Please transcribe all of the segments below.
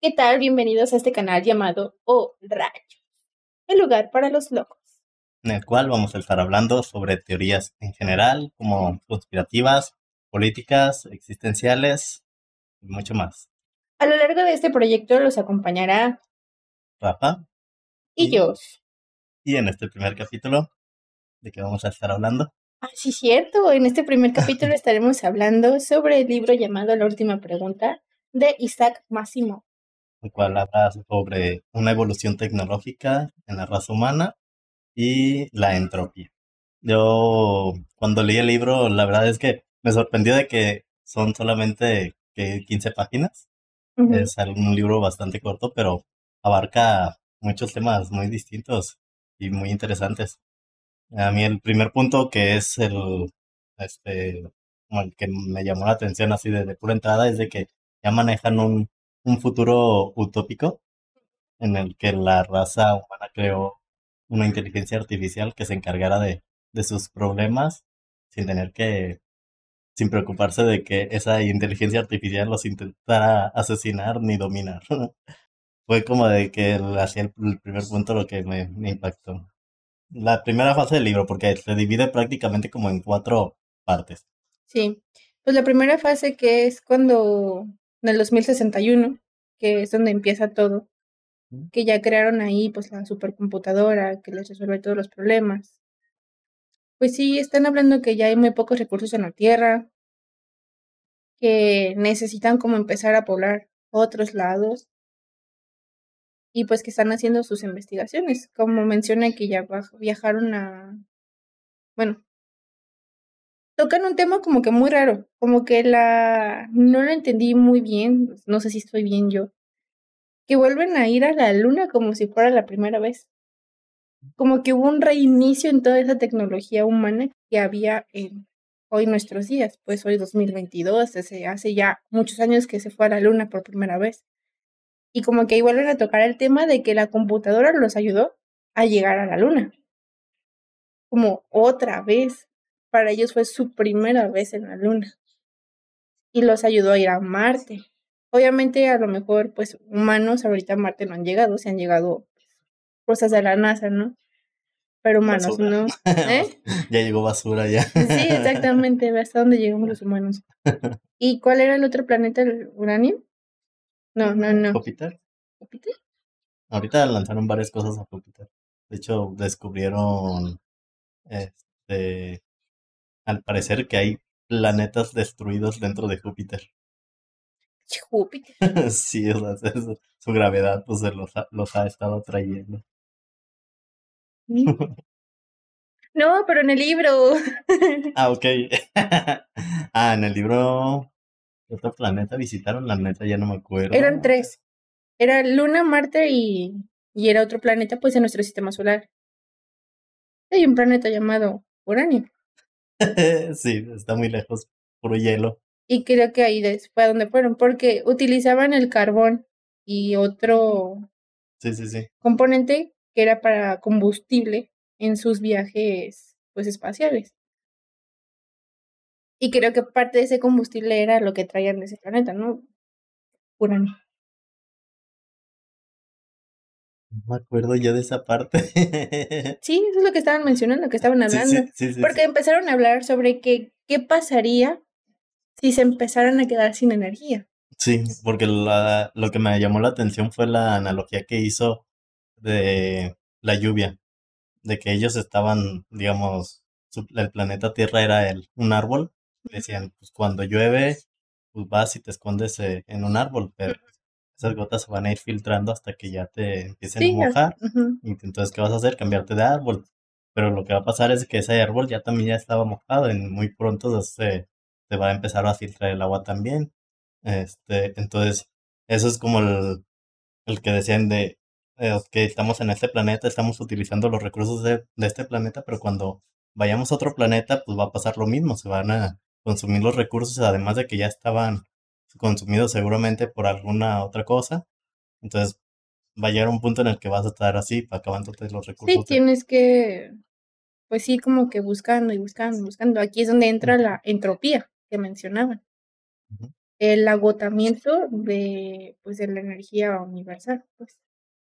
¿Qué tal? Bienvenidos a este canal llamado O Rayo, el lugar para los locos. En el cual vamos a estar hablando sobre teorías en general, como conspirativas, políticas, existenciales y mucho más. A lo largo de este proyecto los acompañará Rafa y yo. Y en este primer capítulo, ¿de qué vamos a estar hablando? Ah, sí, cierto. En este primer capítulo estaremos hablando sobre el libro llamado La última pregunta de Isaac Máximo el cual habla sobre una evolución tecnológica en la raza humana y la entropía. Yo cuando leí el libro, la verdad es que me sorprendió de que son solamente que 15 páginas. Es un libro bastante corto, pero abarca muchos temas muy distintos y muy interesantes. A mí el primer punto que es el, este, el que me llamó la atención así de pura entrada es de que ya manejan un un futuro utópico en el que la raza humana creó una inteligencia artificial que se encargara de, de sus problemas sin tener que, sin preocuparse de que esa inteligencia artificial los intentara asesinar ni dominar. Fue como de que hacía el, primer punto lo que me, me impactó. La primera fase del libro, porque se divide prácticamente como en cuatro partes. Sí, pues la primera fase que es cuando en el 2061, que es donde empieza todo, que ya crearon ahí pues la supercomputadora que les resuelve todos los problemas. Pues sí, están hablando que ya hay muy pocos recursos en la Tierra, que necesitan como empezar a poblar otros lados y pues que están haciendo sus investigaciones, como menciona que ya viajaron a, bueno, tocan un tema como que muy raro, como que la no lo entendí muy bien, no sé si estoy bien yo, que vuelven a ir a la luna como si fuera la primera vez. Como que hubo un reinicio en toda esa tecnología humana que había en hoy nuestros días, pues hoy 2022, hace, hace ya muchos años que se fue a la luna por primera vez. Y como que ahí vuelven a tocar el tema de que la computadora los ayudó a llegar a la luna. Como otra vez para ellos fue su primera vez en la luna y los ayudó a ir a Marte. Obviamente a lo mejor pues humanos ahorita a Marte no han llegado, se han llegado cosas de la NASA, ¿no? Pero humanos, ¿no? ¿Eh? ya llegó basura ya. Sí, exactamente, hasta dónde llegamos los humanos. ¿Y cuál era el otro planeta, el uranio? No, no, no. ¿Júpiter? ¿Júpiter? Ahorita lanzaron varias cosas a Júpiter. De hecho, descubrieron este al parecer que hay planetas destruidos dentro de Júpiter. Júpiter. sí, o sea, su, gravedad pues los ha, los ha estado trayendo. No, pero en el libro. ah, ok. ah, en el libro. ¿Otro planeta visitaron? La neta ya no me acuerdo. Eran tres. Era Luna, Marte y, y era otro planeta, pues en nuestro sistema solar. Hay un planeta llamado Uranio. sí, está muy lejos, puro hielo. Y creo que ahí fue donde fueron, porque utilizaban el carbón y otro sí, sí, sí. componente que era para combustible en sus viajes pues espaciales. Y creo que parte de ese combustible era lo que traían de ese planeta, ¿no? Uranio. No me acuerdo yo de esa parte. sí, eso es lo que estaban mencionando, que estaban hablando. porque empezaron a hablar sobre que, qué pasaría si se empezaran a quedar sin energía. Sí, porque la, lo que me llamó la atención fue la analogía que hizo de la lluvia, de que ellos estaban, digamos, el planeta Tierra era el, un árbol. Decían, pues cuando llueve, pues vas y te escondes eh, en un árbol, pero esas gotas se van a ir filtrando hasta que ya te empiecen a mojar. Y entonces, ¿qué vas a hacer? Cambiarte de árbol. Pero lo que va a pasar es que ese árbol ya también ya estaba mojado. Y muy pronto se, se va a empezar a filtrar el agua también. Este, entonces, eso es como el, el que decían de eh, que estamos en este planeta, estamos utilizando los recursos de, de este planeta, pero cuando vayamos a otro planeta, pues va a pasar lo mismo, se van a consumir los recursos, además de que ya estaban consumido seguramente por alguna otra cosa. Entonces, va a llegar un punto en el que vas a estar así, acabándote los recursos. Sí, tienes que, pues sí, como que buscando y buscando, buscando. Aquí es donde entra la entropía que mencionaban. el agotamiento de, pues, de la energía universal, pues.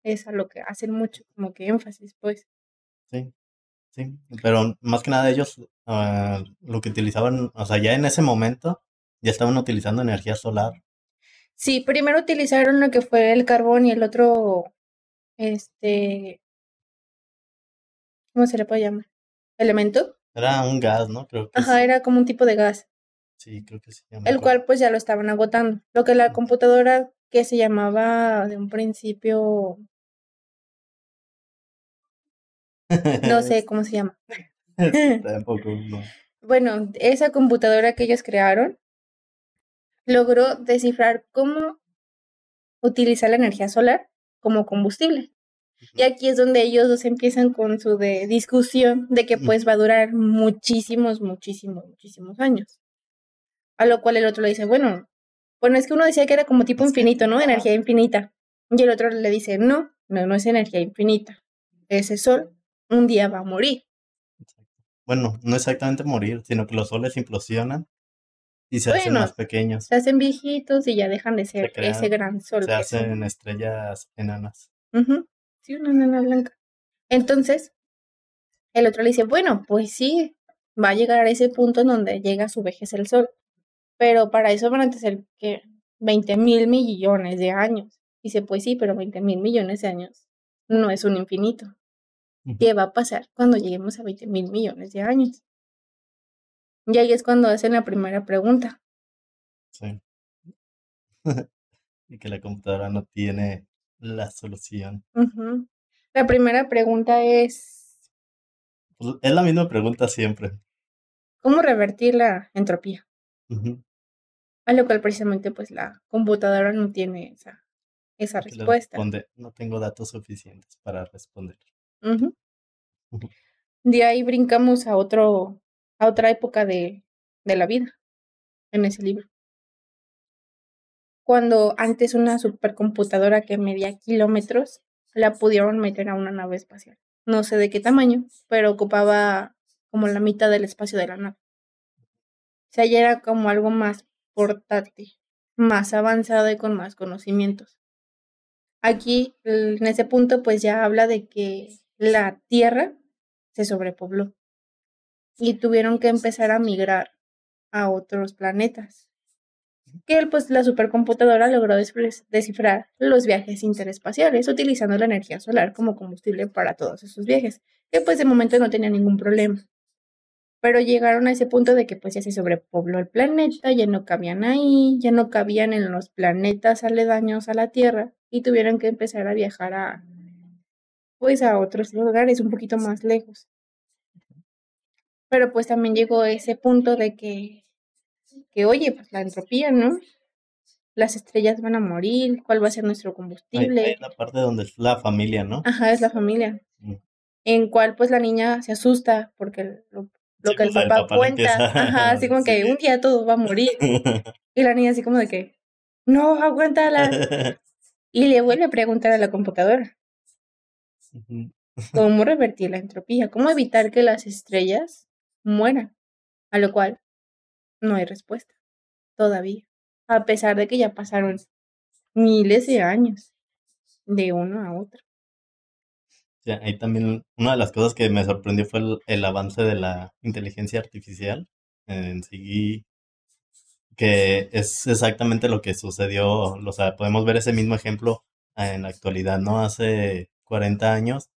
Es a lo que hacen mucho, como que énfasis, pues. Sí, sí, pero más que nada ellos ah, lo que utilizaban, o sea, ya en ese momento ya estaban utilizando energía solar. Sí, primero utilizaron lo que fue el carbón y el otro, este, ¿cómo se le puede llamar? ¿Elemento? Era un gas, ¿no? Creo que Ajá, era como un tipo de gas. Sí, creo que sí. El cual pues ya lo estaban agotando. Lo que la computadora que se llamaba de un principio no sé cómo se llama. Tampoco, no. Bueno, esa computadora que ellos crearon logró descifrar cómo utilizar la energía solar como combustible. Y aquí es donde ellos dos empiezan con su de discusión de que pues va a durar muchísimos, muchísimos, muchísimos años. A lo cual el otro le dice, bueno, bueno, es que uno decía que era como tipo infinito, ¿no? Energía infinita. Y el otro le dice, no, no, no es energía infinita. Ese sol un día va a morir. Bueno, no exactamente morir, sino que los soles implosionan y se hacen más pequeños. Se hacen viejitos y ya dejan de ser ese gran sol. Se hacen estrellas enanas. Sí, una enana blanca. Entonces, el otro le dice, bueno, pues sí, va a llegar a ese punto en donde llega a su vejez el sol. Pero para eso van a ser que 20 mil millones de años. Dice, pues sí, pero 20 mil millones de años no es un infinito. ¿Qué va a pasar cuando lleguemos a 20 mil millones de años? Y ahí es cuando hacen la primera pregunta. Sí. y que la computadora no tiene la solución. La primera pregunta es... Pues, es la misma pregunta siempre. ¿Cómo revertir la entropía? A lo cual precisamente pues la computadora no tiene esa, esa respuesta. no tengo datos suficientes para responder. De ahí brincamos a otro, a otra época de, de la vida, en ese libro. Cuando antes una supercomputadora que medía kilómetros la pudieron meter a una nave espacial. No sé de qué tamaño, pero ocupaba como la mitad del espacio de la nave. O sea, ya era como algo más portátil, más avanzado y con más conocimientos. Aquí, en ese punto, pues ya habla de que la Tierra se sobrepobló y tuvieron que empezar a migrar a otros planetas. Que pues la supercomputadora logró descifrar los viajes interespaciales utilizando la energía solar como combustible para todos esos viajes, que pues de momento no tenía ningún problema. Pero llegaron a ese punto de que pues ya se sobrepobló el planeta, ya no cabían ahí, ya no cabían en los planetas aledaños a la Tierra y tuvieron que empezar a viajar a pues a otros lugares un poquito más lejos. Pero pues también llegó ese punto de que, que oye, pues la entropía, ¿no? Las estrellas van a morir, ¿cuál va a ser nuestro combustible? la parte donde es la familia, ¿no? Ajá, es la familia. Mm. En cual pues la niña se asusta porque lo, que el, pues, papá cuenta, ajá, así como que un día todo va a morir. y la niña así como de que, no, aguántala. y le vuelve a preguntar a la computadora. ¿Cómo revertir la entropía? ¿Cómo evitar que las estrellas mueran? A lo cual no hay respuesta todavía, a pesar de que ya pasaron miles de años de uno a otro. Sí, ahí también una de las cosas que me sorprendió fue el, avance de la inteligencia artificial en sí, que es exactamente lo que sucedió, o sea, podemos ver ese mismo ejemplo en la actualidad, ¿no? Hace 40 años,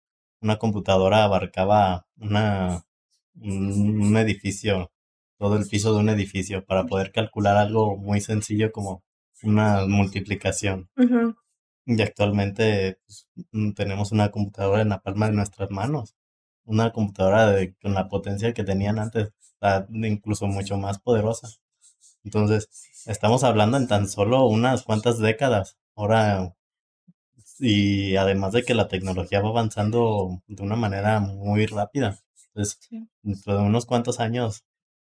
una computadora abarcaba una, un, edificio, todo el piso de un edificio, para poder calcular algo muy sencillo como una multiplicación. Y actualmente pues, mm, tenemos una computadora en la palma de nuestras manos. Una computadora de, con la potencia que tenían antes, incluso mucho más poderosa. Entonces, estamos hablando en tan solo unas cuantas décadas. Ahora y además de que la tecnología va avanzando de una manera muy rápida. Entonces, dentro de unos cuantos años,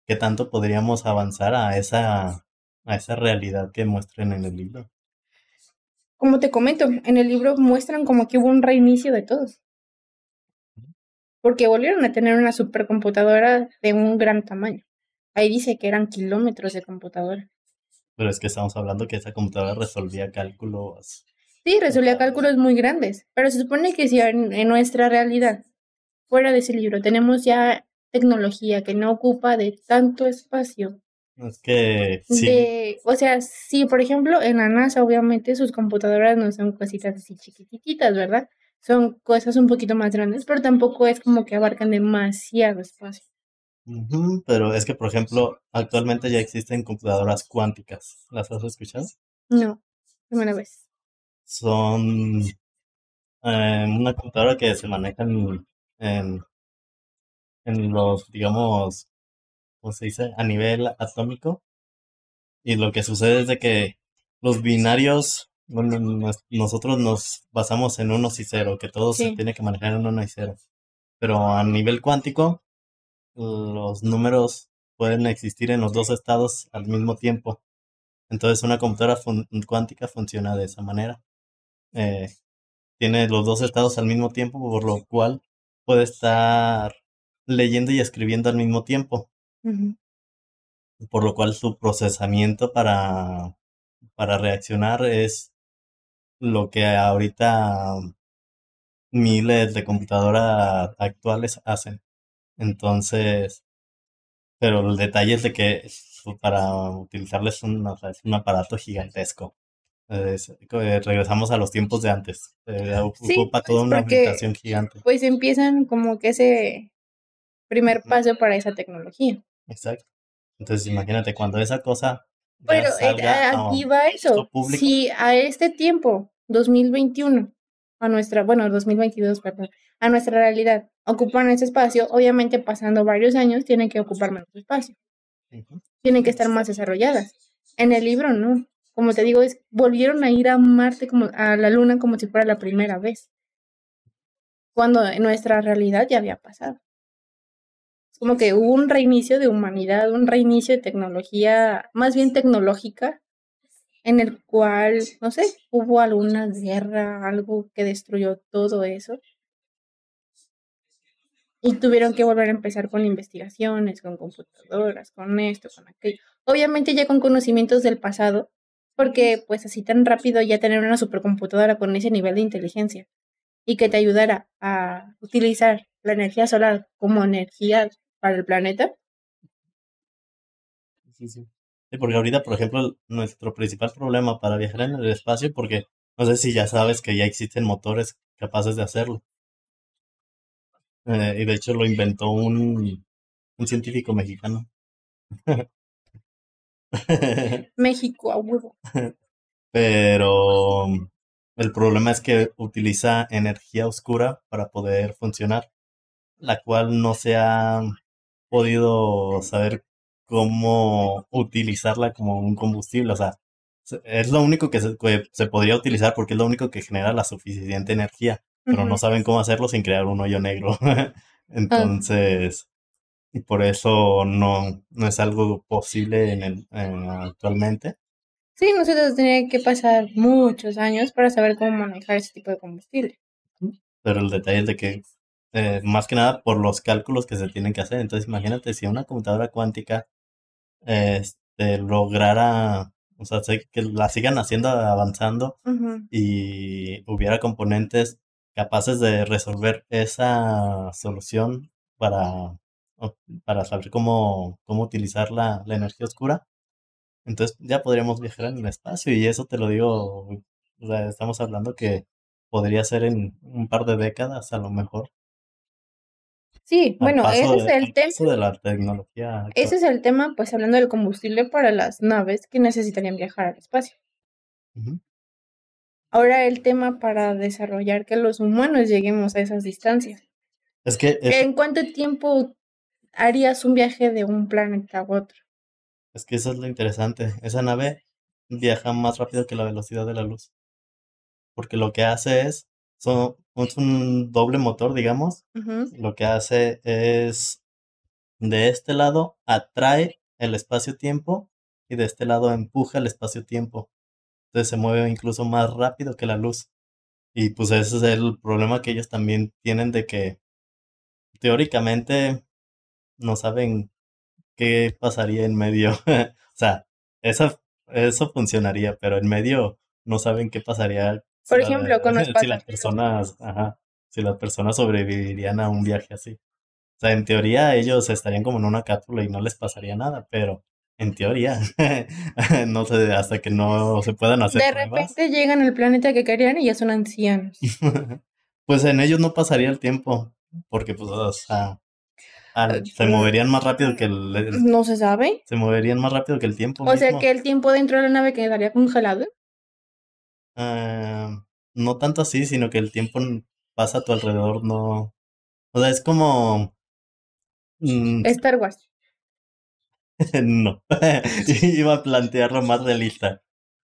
¿qué tanto podríamos avanzar a esa, a esa realidad que muestran en el libro? Como te comento, en el libro muestran como que hubo un reinicio de todo. Porque volvieron a tener una supercomputadora de un gran tamaño. Ahí dice que eran kilómetros de computadora. Pero es que estamos hablando que esa computadora resolvía cálculos. Sí, resolvía cálculos muy grandes, pero se supone que si en, en nuestra realidad, fuera de ese libro, tenemos ya tecnología que no ocupa de tanto espacio. Es que sí. De, o sea, sí, por ejemplo, en la NASA, obviamente, sus computadoras no son cositas así chiquititas, ¿verdad? Son cosas un poquito más grandes, pero tampoco es como que abarcan demasiado espacio. Pero es que, por ejemplo, actualmente ya existen computadoras cuánticas. ¿Las has escuchado? No, primera vez. Son eh, una computadora que se maneja en, en, en los, digamos, ¿cómo se dice? A nivel atómico. Y lo que sucede es de que los binarios, bueno, nos- nosotros nos basamos en unos y cero, que todo se tiene que manejar en uno y cero. Pero a nivel cuántico, los números pueden existir en los dos estados al mismo tiempo. Entonces una computadora fun- cuántica funciona de esa manera. Eh, tiene los dos estados al mismo tiempo, por lo cual puede estar leyendo y escribiendo al mismo tiempo, por lo cual su procesamiento para, para reaccionar es lo que ahorita miles de computadoras actuales hacen. Entonces, pero el detalle es de que para utilizarles un, o sea, es un aparato gigantesco. Eh, regresamos a los tiempos de antes. Eh, Sí, ocupa toda pues una porque habitación gigante. pues empiezan como que ese primer paso para esa tecnología. Exacto. Entonces, imagínate cuando esa cosa Pero eh, salga aquí va eso. público. Si a este tiempo, 2021, a nuestra, bueno, 2022, perdón, a nuestra realidad, ocupan ese espacio, obviamente pasando varios años tienen que ocupar menos espacio, tienen que estar más desarrolladas. En el libro no. Como te digo, es, volvieron a ir a Marte como a la Luna como si fuera la primera vez, cuando en nuestra realidad ya había pasado. Como que hubo un reinicio de humanidad, un reinicio de tecnología, más bien tecnológica, en el cual, no sé, hubo alguna guerra, algo que destruyó todo eso. Y tuvieron que volver a empezar con investigaciones, con computadoras, con esto, con aquello. Obviamente ya con conocimientos del pasado, porque pues así tan rápido ya tener una supercomputadora con ese nivel de inteligencia y que te ayudara a utilizar la energía solar como energía para el planeta. Sí, sí. Sí, porque ahorita, por ejemplo, nuestro principal problema para viajar en el espacio, porque no sé si ya sabes que ya existen motores capaces de hacerlo. Eh, y de hecho lo inventó un, un científico mexicano. México a huevo. Pero el problema es que utiliza energía oscura para poder funcionar, la cual no se ha podido saber cómo utilizarla como un combustible. O sea, se- es lo único que se, que se podría utilizar porque es lo único que genera la suficiente energía, pero no saben cómo hacerlo sin crear un hoyo negro. Ah, Entonces, y por eso no, no es algo posible en el, en- actualmente. sí, nosotros tenía que pasar muchos años para saber cómo manejar ese tipo de combustible. Pero el detalle es de que, eh, más que nada, por los cálculos que se tienen que hacer. Entonces, imagínate si una computadora cuántica este, lograra, o sea, que la sigan haciendo avanzando y hubiera componentes capaces de resolver esa solución para, para saber cómo, cómo utilizar la, la energía oscura. Entonces ya podríamos viajar en el espacio y eso te lo digo, o sea, estamos hablando que podría ser en un par de décadas a lo mejor, Sí, al bueno, ese es el tema. de la tecnología actual. Ese es el tema, pues hablando del combustible para las naves que necesitarían viajar al espacio. Ahora el tema para desarrollar que los humanos lleguemos a esas distancias. Es que es, ¿En cuánto tiempo harías un viaje de un planeta a otro? es que eso es lo interesante. Esa nave viaja más rápido que la velocidad de la luz, porque lo que hace es, son, es un doble motor, digamos, lo que hace es de este lado atrae el espacio-tiempo y de este lado empuja el espacio-tiempo. Entonces se mueve incluso más rápido que la luz. Y pues ese es el problema que ellos también tienen de que teóricamente no saben qué pasaría en medio. O sea, esa eso funcionaría, pero en medio no saben qué pasaría. Por ejemplo, con los Si las personas, ajá, si las personas sobrevivirían a un viaje así. O sea, en teoría ellos estarían como en una cápsula y no les pasaría nada, pero en teoría, no sé, hasta que no se puedan hacer. De repente llegan al planeta que querían y ya son ancianos. pues en ellos no pasaría el tiempo, porque pues, o sea, se moverían más rápido que el, No se sabe. Se moverían más rápido que el tiempo. O sea que el tiempo dentro de la nave quedaría congelado. Ah, no tanto así, sino que el tiempo pasa a tu alrededor, no. O sea, es como. Mm, Star Wars. no. Iba a plantearlo más realista.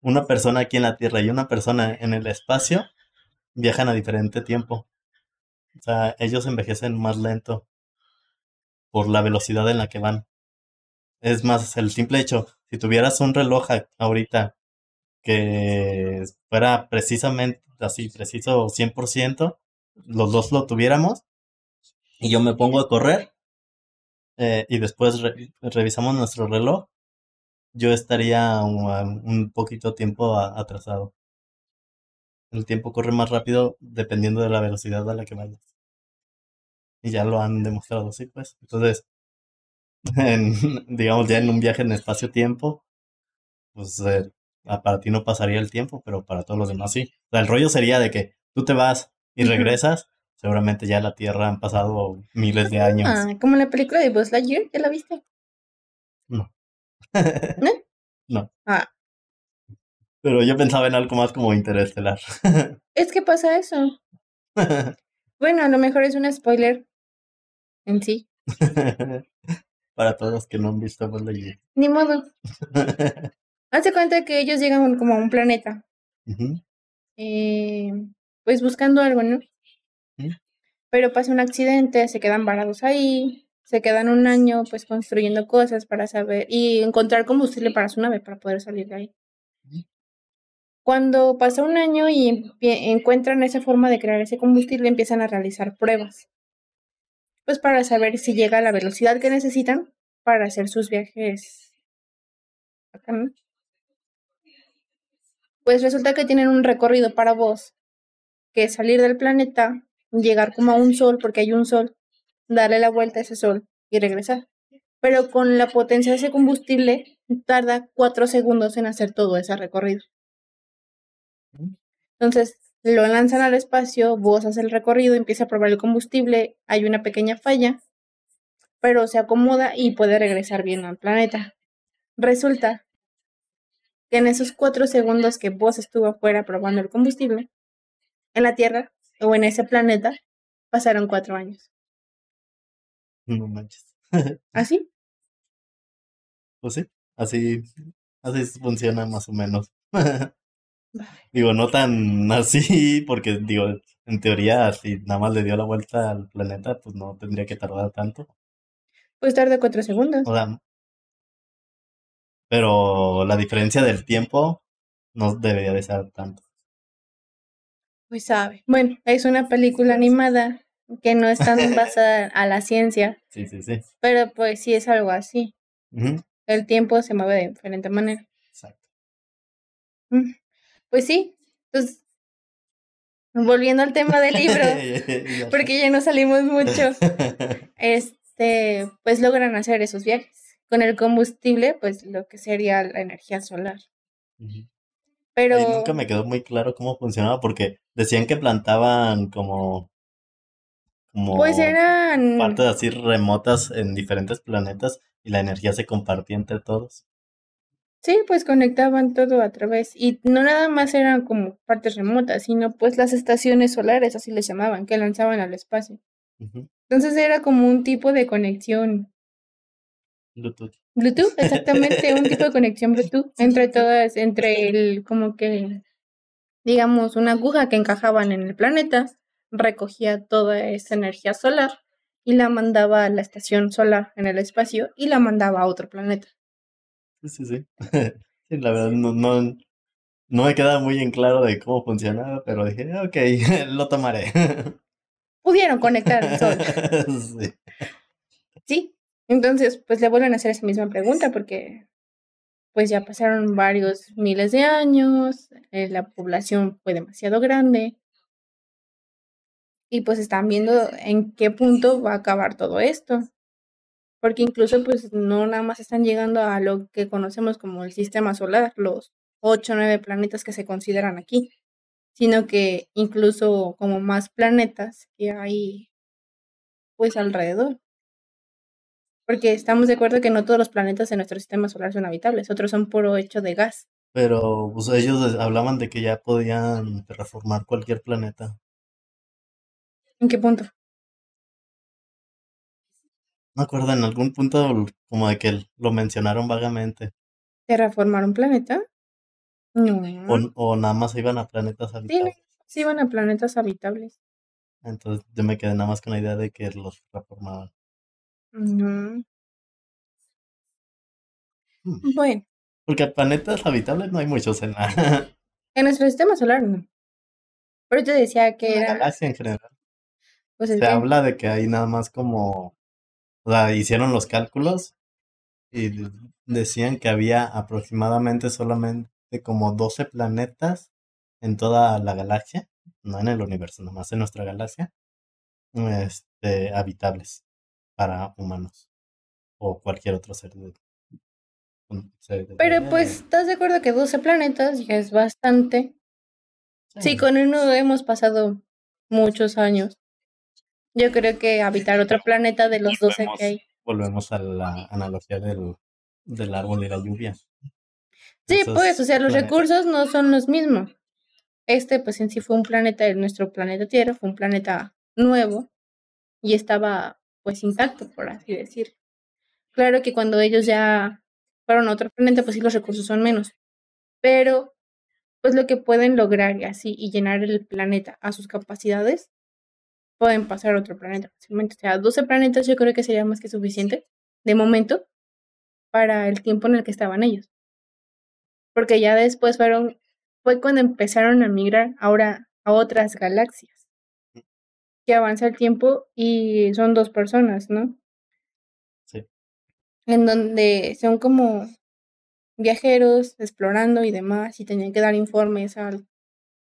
Una persona aquí en la Tierra y una persona en el espacio viajan a diferente tiempo. O sea, ellos envejecen más lento por la velocidad en la que van. Es más, el simple hecho, si tuvieras un reloj ahorita que fuera precisamente así, preciso 100%, los dos lo tuviéramos, y yo me pongo a correr, eh, y después revisamos nuestro reloj, yo estaría un, poquito tiempo atrasado. El tiempo corre más rápido dependiendo de la velocidad a la que vayas. Y ya lo han demostrado así, pues. Entonces, digamos, ya en un viaje en espacio-tiempo, pues eh, para ti no pasaría el tiempo, pero para todos los demás sí. O sea, el rollo sería de que tú te vas y regresas, seguramente ya la Tierra han pasado miles de años. Ah, como la película de Buzz Lightyear, ¿ya la viste? No. ¿No? no. Ah. Pero yo pensaba en algo más como interestelar. es que pasa eso. bueno, a lo mejor es un spoiler en sí. Para todos los que no han visto Buzz Lightyear. Ni modo. Hace cuenta que ellos llegan como a un planeta. eh, pues buscando algo, ¿no? Pero pasa un accidente, se quedan varados ahí, se quedan un año pues construyendo cosas para saber y encontrar combustible para su nave para poder salir de ahí. Cuando pasa un año y encuentran esa forma de crear ese combustible, empiezan a realizar pruebas. Pues para saber si llega a la velocidad que necesitan para hacer sus viajes. Pues resulta que tienen un recorrido para vos, que es salir del planeta, llegar como a un sol, porque hay un sol, darle la vuelta a ese sol y regresar. Pero con la potencia de ese combustible tarda cuatro segundos en hacer todo ese recorrido. Entonces lo lanzan al espacio, vos haces el recorrido, empieza a probar el combustible, hay una pequeña falla, pero se acomoda y puede regresar bien al planeta. Resulta que en esos cuatro segundos que vos estuvo afuera probando el combustible, en la Tierra o en ese planeta pasaron cuatro años. No manches. ¿Así? Pues sí, así, así funciona más o menos. digo, no tan así, porque digo, en teoría, si nada más le dio la vuelta al planeta, pues no tendría que tardar tanto. Pues tarda cuatro segundos. O sea, pero la diferencia del tiempo no debería de ser tanto. Pues sabe. Bueno, es una película animada que no es tan basada a la ciencia. Sí, sí, sí. Pero pues sí es algo así. El tiempo se mueve de diferente manera. Exacto. Mm, pues sí. Entonces, volviendo al tema del libro, porque ya no salimos mucho, este, pues logran hacer esos viajes. Con el combustible, pues lo que sería la energía solar. Pero... nunca me quedó muy claro cómo funcionaba porque decían que plantaban como... como pues eran... Partes así remotas en diferentes planetas y la energía se compartía entre todos. Sí, pues conectaban todo a través. Y no nada más eran como partes remotas, sino pues las estaciones solares, así les llamaban, que lanzaban al espacio. Entonces era como un tipo de conexión. Bluetooth. Bluetooth, exactamente, un tipo de conexión Bluetooth entre todas, entre el, como que, digamos, una aguja que encajaban en el planeta, recogía toda esa energía solar y la mandaba a la estación solar en el espacio y la mandaba a otro planeta. Sí, sí, sí. la verdad no, no, no me queda muy en claro de cómo funcionaba, pero dije, ok, lo tomaré. Pudieron conectar el sol. sí. Sí, entonces, pues le vuelven a hacer esa misma pregunta porque pues ya pasaron varios miles de años, eh, la población fue demasiado grande y pues están viendo en qué punto va a acabar todo esto. Porque incluso pues no nada más están llegando a lo que conocemos como el sistema solar, los ocho o nueve planetas que se consideran aquí, sino que incluso como más planetas que hay pues alrededor. Porque estamos de acuerdo que no todos los planetas en nuestro sistema solar son habitables, otros son puro hecho de gas. Pero pues ellos hablaban de que ya podían terraformar cualquier planeta. ¿En qué punto? No acuerdo, en algún punto como de que lo mencionaron vagamente. ¿Terraformar un planeta? No. O, nada más iban a planetas habitables. Sí, sí, iban a planetas habitables. Entonces yo me quedé nada más con la idea de que los terraformaban. No. Hmm. Bueno. Porque planetas habitables no hay muchos en la... en nuestro sistema solar no. Pero yo decía que en la galaxia en general. Pues Se habla de que hay nada más como... O sea, hicieron los cálculos y decían que había aproximadamente solamente como 12 planetas en toda la galaxia, no en el universo, nomás en nuestra galaxia, este, habitables para humanos o cualquier otro ser de, Pero pues, ¿estás de acuerdo que 12 planetas ya es bastante? Sí. con uno hemos pasado muchos años. Yo creo que habitar otro planeta de los 12 que hay. Volvemos a la analogía del, del árbol y la lluvia. Sí, pues, o sea, los recursos no son los mismos. Este, pues en sí fue un planeta, nuestro planeta Tierra, fue un planeta nuevo y estaba pues intacto, por así decir. Claro que cuando ellos ya fueron a otro planeta, pues sí los recursos son menos. Pero, pues lo que pueden lograr y así y llenar el planeta a sus capacidades, pueden pasar a otro planeta fácilmente. O sea, 12 planetas yo creo que sería más que suficiente de momento para el tiempo en el que estaban ellos. Porque ya después fueron, fue cuando empezaron a migrar ahora a otras galaxias que avanza el tiempo y son dos personas, ¿no? Sí. En donde son como viajeros explorando y demás y tenían que dar informes al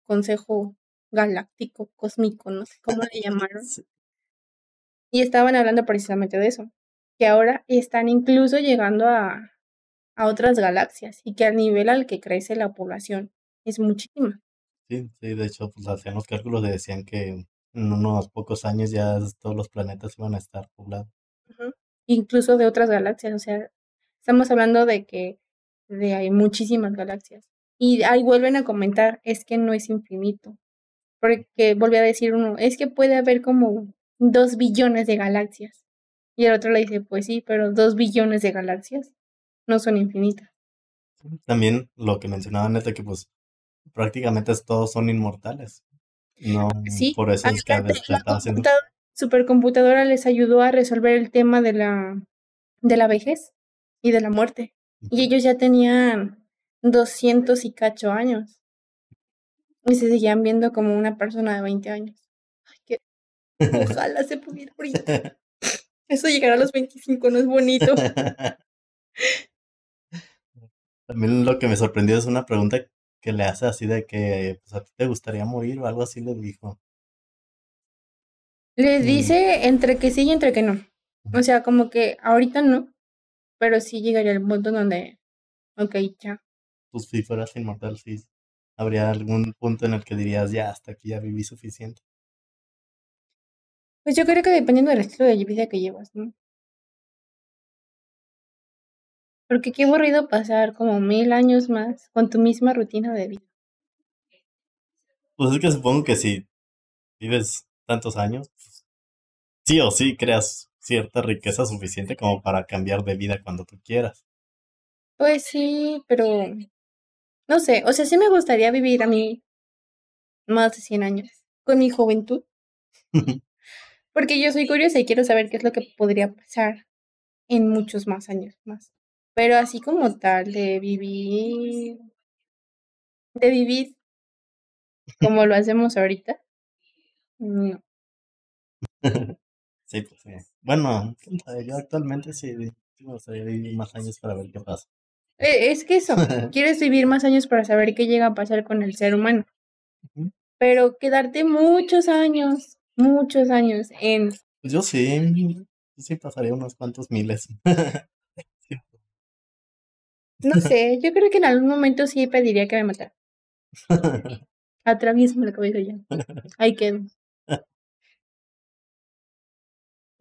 Consejo Galáctico Cósmico, no sé cómo le llamaron. Y estaban hablando precisamente de eso, que ahora están incluso llegando a, a otras galaxias y que al nivel al que crece la población es muchísima. Sí, sí, de hecho, pues hacían los cálculos y decían que en unos pocos años ya todos los planetas iban a estar poblados. Incluso de otras galaxias, o sea, estamos hablando de que de hay muchísimas galaxias. Y ahí vuelven a comentar, es que no es infinito. Porque volví a decir uno, es que puede haber como dos billones de galaxias. Y el otro le dice, pues sí, pero dos billones de galaxias no son infinitas. También lo que mencionaban es de que pues prácticamente todos son inmortales. No, sí, por eso es que la supercomputadora les ayudó a resolver el tema de la, de la vejez y de la muerte. Y ellos ya tenían 200 y cacho años. Y se seguían viendo como una persona de 20 años. Ay, que ojalá se pudiera Eso llegar a los 25 no es bonito. También lo que me sorprendió es una pregunta que le hace así de que, pues, ¿a ti te gustaría morir o algo así le dijo? Le dice entre que sí y entre que no. O sea, como que ahorita no, pero sí llegaría el punto donde, ok, ya. Pues si fueras inmortal, sí. ¿Habría algún punto en el que dirías, ya, hasta aquí ya viví suficiente? Pues yo creo que dependiendo del estilo de vida que llevas, ¿no? Porque qué aburrido pasar como mil años más con tu misma rutina de vida. Pues es que supongo que si vives tantos años, pues, sí o sí creas cierta riqueza suficiente como para cambiar de vida cuando tú quieras. Pues sí, pero no sé, o sea, sí me gustaría vivir a mí más de 100 años con mi juventud. Porque yo soy curiosa y quiero saber qué es lo que podría pasar en muchos más años más. Pero así como tal, de vivir, de vivir como lo hacemos ahorita, no. Sí, pues sí. Bueno, yo actualmente sí me gustaría vivir más años para ver qué pasa. E, es que eso, quieres vivir más años para saber qué llega a pasar con el ser humano. Pero quedarte muchos años, muchos años en... Pues yo sí, sí pasaría unos cuantos miles. No sé, yo creo que en algún momento sí pediría que me matara. Atraviesme la cabeza ya. Ahí quedo.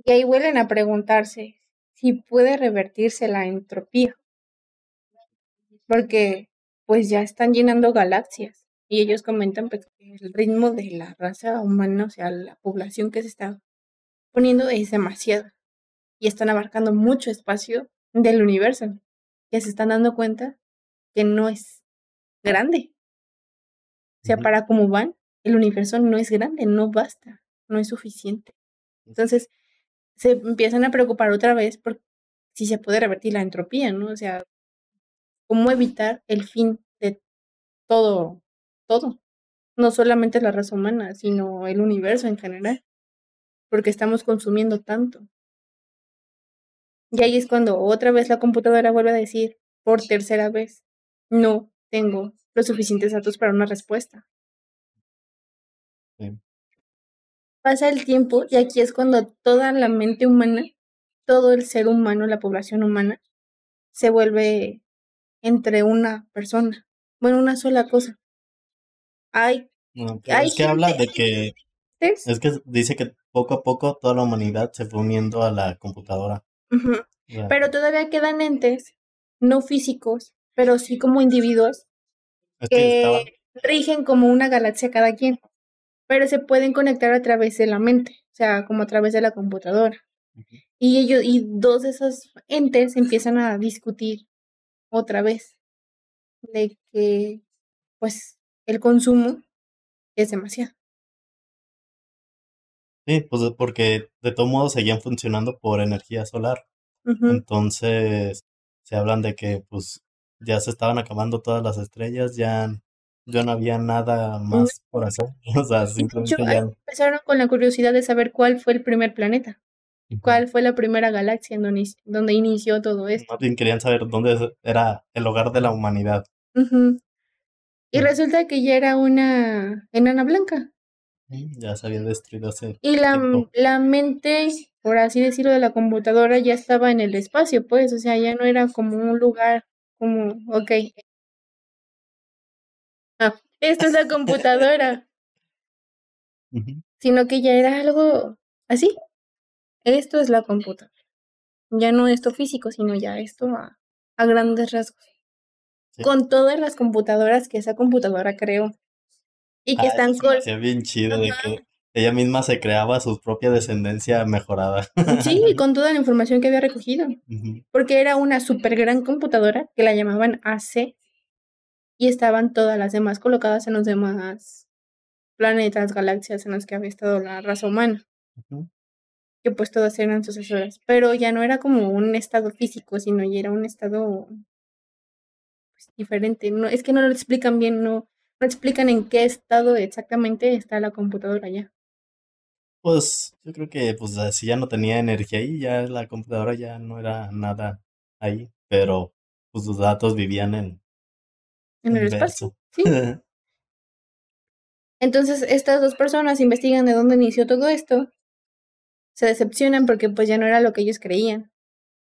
Y ahí vuelven a preguntarse si puede revertirse la entropía. Porque pues ya están llenando galaxias. Y ellos comentan pues, que el ritmo de la raza humana, o sea, la población que se está poniendo es demasiado. Y están abarcando mucho espacio del universo. Que se están dando cuenta que no es grande. O sea, para cómo van, el universo no es grande, no basta, no es suficiente. Entonces, se empiezan a preocupar otra vez por si se puede revertir la entropía, ¿no? O sea, cómo evitar el fin de todo, todo. No solamente la raza humana, sino el universo en general. Porque estamos consumiendo tanto. Y ahí es cuando otra vez la computadora vuelve a decir, por tercera vez, no tengo los suficientes datos para una respuesta. Pasa el tiempo y aquí es cuando toda la mente humana, todo el ser humano, la población humana, se vuelve entre una persona. Bueno, una sola cosa. Hay, es que habla de que es que dice que poco a poco toda la humanidad se fue uniendo a la computadora. Pero todavía quedan entes no físicos, pero sí como individuos que, rigen como una galaxia cada quien pero se pueden conectar a través de la mente, o sea, como a través de la computadora. Y ellos, y dos de esos entes empiezan a discutir otra vez de que, pues, el consumo es demasiado. Sí, pues porque de todo modo seguían funcionando por energía solar. Entonces, se hablan de que, pues, ya se estaban acabando todas las estrellas, ya ya no había nada más por hacer. O sea, simplemente ya... Empezaron con la curiosidad de saber cuál fue el primer planeta. ¿Cuál fue la primera galaxia en donde, donde inició todo esto? Más bien querían saber dónde era el hogar de la humanidad. Y resulta que ya era una enana blanca. Ya se había destruido hace Y la, la mente, por así decirlo, de la computadora ya estaba en el espacio, pues, o sea, ya no era como un lugar como, ok, Ah, esto es la computadora. Sino que ya era algo así. Esto es la computadora. Ya no esto físico, sino ya esto a, grandes rasgos. Con todas las computadoras que esa computadora creó. Y que ah, están con. bien chido de que ella misma se creaba su propia descendencia mejorada. Sí, con toda la información que había recogido. Porque era una super gran computadora que la llamaban AC y estaban todas las demás colocadas en los demás planetas, galaxias en los que había estado la raza humana. Que pues todas eran sucesoras. Pero ya no era como un estado físico, sino ya era un estado pues, diferente. No, es que no lo explican bien, no, no explican en qué estado exactamente está la computadora ya. Pues yo creo que pues si ya no tenía energía ahí, ya la computadora ya no era nada ahí, pero pues los datos vivían en, en el espacio. ¿sí? Entonces, estas dos personas investigan de dónde inició todo esto, se decepcionan porque pues ya no era lo que ellos creían.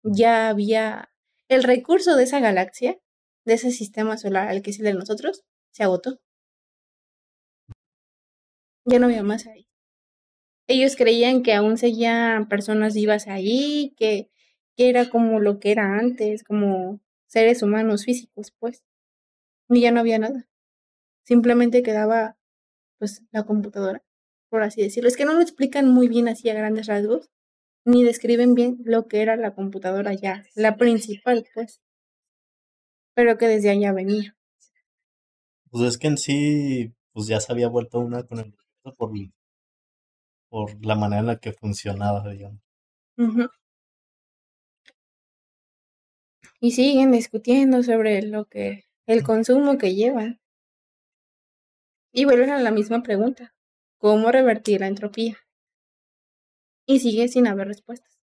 Ya había el recurso de esa galaxia, de ese sistema solar al que es el de nosotros, se agotó. Ya no había más ahí. Ellos creían que aún seguían personas vivas ahí, que, que era como lo que era antes, como seres humanos físicos, pues y ya no había nada. Simplemente quedaba pues la computadora, por así decirlo. Es que no lo explican muy bien así a grandes rasgos, ni describen bien lo que era la computadora ya, la principal, pues. Pero que desde allá venía. Pues es que en sí, pues ya se había vuelto una con el por, por la manera en la que funcionaba, digamos. Y siguen discutiendo sobre lo que el consumo que llevan. Y vuelven a la misma pregunta, ¿cómo revertir la entropía? Y sigue sin haber respuestas.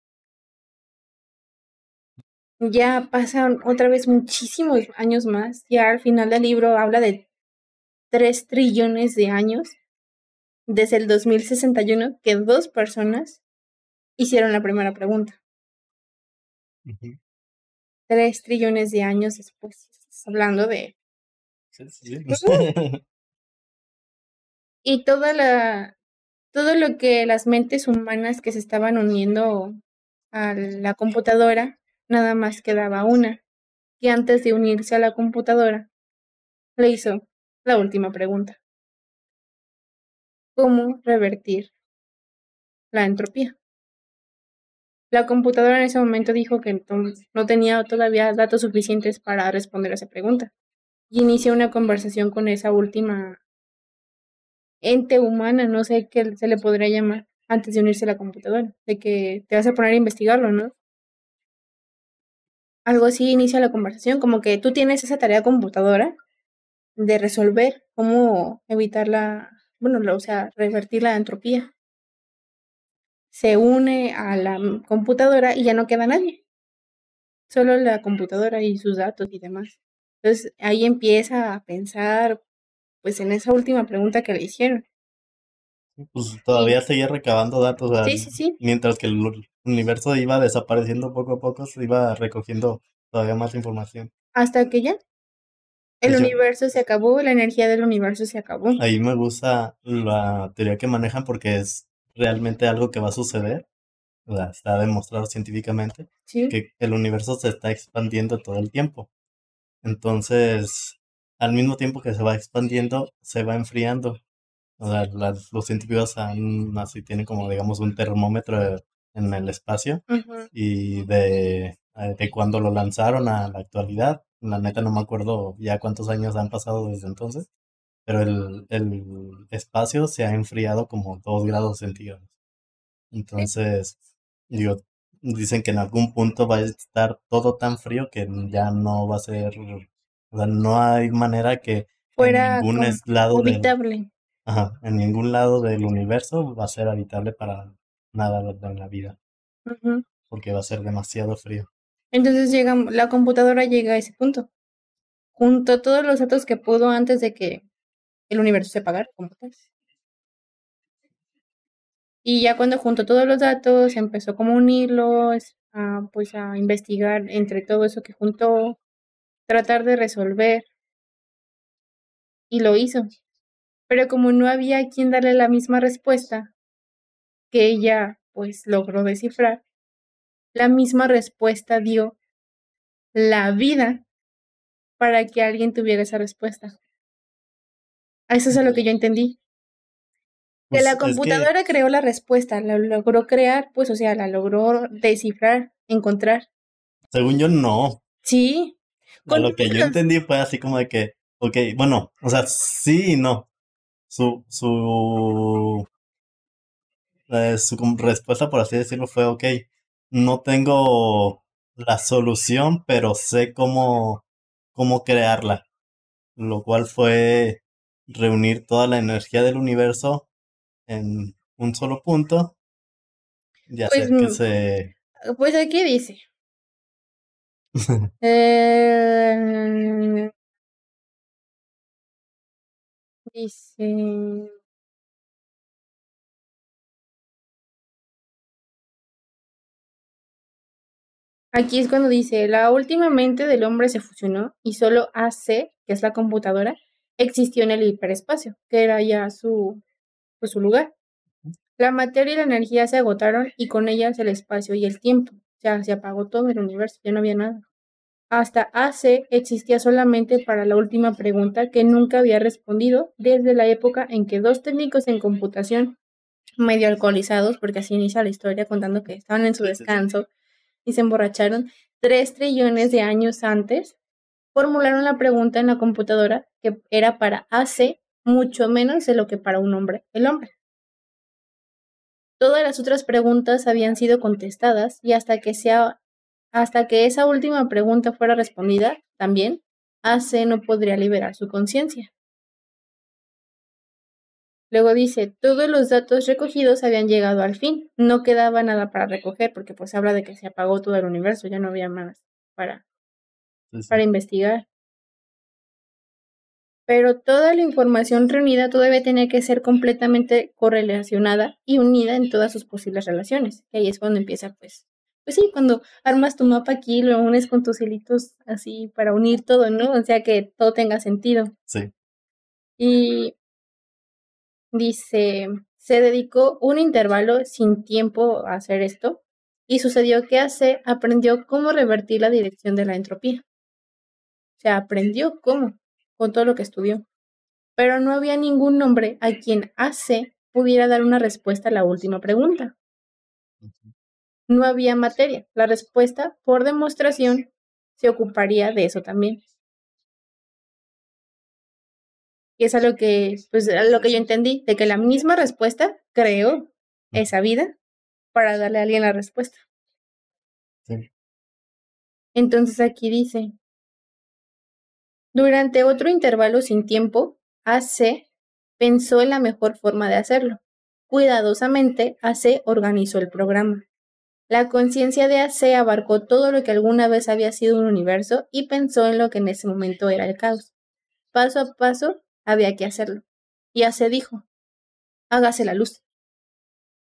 ya pasan otra vez muchísimos años más. Ya al final del libro habla de 3 trillones de años desde el 2061 que dos personas hicieron la primera pregunta. Tres trillones de años después. hablando de. Y toda la. Todo lo que las mentes humanas que se estaban uniendo a la computadora, nada más quedaba una, que antes de unirse a la computadora, le hizo la última pregunta. ¿Cómo revertir la entropía? La computadora en ese momento dijo que no tenía todavía datos suficientes para responder a esa pregunta y inició una conversación con esa última ente humana, no sé qué se le podría llamar, antes de unirse a la computadora, de que te vas a poner a investigarlo, ¿no? Algo así inicia la conversación, como que tú tienes esa tarea computadora de resolver cómo evitar la, bueno, o sea, revertir la entropía se une a la computadora y ya no queda nadie. Solo la computadora y sus datos y demás. Entonces ahí empieza a pensar, pues en esa última pregunta que le hicieron. Pues todavía seguía recabando datos. sí, sí, sí. Mientras que el universo iba desapareciendo poco a poco, se iba recogiendo todavía más información. Hasta que ya el pues universo se acabó, la energía del universo se acabó. Ahí me gusta la teoría que manejan porque es realmente algo que va a suceder. O sea, está demostrado científicamente que el universo se está expandiendo todo el tiempo. Entonces, al mismo tiempo que se va expandiendo, se va enfriando. O sea, los científicos han, así tienen como, digamos, un termómetro en el espacio y de, de cuando lo lanzaron a la actualidad, la neta no me acuerdo ya cuántos años han pasado desde entonces, pero el, el espacio se ha enfriado como 2 grados centígrados. Entonces, digo, dicen que en algún punto va a estar todo tan frío que ya no va a ser, o sea, no hay manera que fuera en ningún lado habitable. ajá, en ningún lado del universo va a ser habitable para nada en la vida. Porque va a ser demasiado frío. Entonces llega, la computadora llega a ese punto. Junto a todos los datos que pudo antes de que el universo se apagara como Y ya cuando juntó todos los datos, empezó como a unirlos, a, pues a investigar entre todo eso que juntó, tratar de resolver. Y lo hizo. Pero como no había quien darle la misma respuesta que ella pues logró descifrar, la misma respuesta dio la vida para que alguien tuviera esa respuesta. Eso es lo que yo entendí. que pues, la computadora creó la respuesta, la logró crear, pues, o sea, la logró descifrar, encontrar. Según yo, no. Sí. Lo que yo entendí fue así como de que, ok, bueno, o sea, sí y no. Su, su, eh, su respuesta, por así decirlo, fue, ok, no tengo la solución, pero sé cómo, cómo crearla. Lo cual fue reunir toda la energía del universo en un solo punto y hacer pues, que se... Pues aquí dice. eh, dice... Aquí es cuando dice, la última mente del hombre se fusionó y solo AC, que es la computadora, existió en el hiperespacio, que era ya su, pues, su lugar. La materia y la energía se agotaron y con ellas el espacio y el tiempo. Sea, se apagó todo el universo, ya no había nada. Hasta AC existía solamente para la última pregunta que nunca había respondido desde la época en que dos técnicos en computación, medio alcoholizados, porque así inicia la historia contando que estaban en su descanso y se emborracharon tres trillones de años antes, formularon la pregunta en la computadora que era para AC mucho menos de lo que para un hombre, el hombre. Todas las otras preguntas habían sido contestadas y hasta que, sea, hasta que esa última pregunta fuera respondida, también, AC no podría liberar su conciencia. Luego dice, todos los datos recogidos habían llegado al fin, no quedaba nada para recoger porque pues habla de que se apagó todo el universo, ya no había más para, para investigar. Pero toda la información reunida todavía tiene que ser completamente correlacionada y unida en todas sus posibles relaciones. Y ahí es cuando empieza, pues, pues sí, cuando armas tu mapa aquí, lo unes con tus hilitos así para unir todo, ¿no? O sea, que todo tenga sentido. Sí. Y dice, se dedicó un intervalo sin tiempo a hacer esto y sucedió que AC aprendió cómo revertir la dirección de la entropía. O sea, aprendió cómo, con todo lo que estudió. Pero no había ningún nombre a quien AC pudiera dar una respuesta a la última pregunta. No había materia. La respuesta, por demostración, se ocuparía de eso también. Y es a lo que, pues, a lo que yo entendí, de que la misma respuesta creó esa vida para darle a alguien la respuesta. Sí. Entonces aquí dice, durante otro intervalo sin tiempo, AC pensó en la mejor forma de hacerlo. Cuidadosamente, AC organizó el programa. La conciencia de AC abarcó todo lo que alguna vez había sido un universo y pensó en lo que en ese momento era el caos. Paso a paso, había que hacerlo. Y AC dijo, hágase la luz.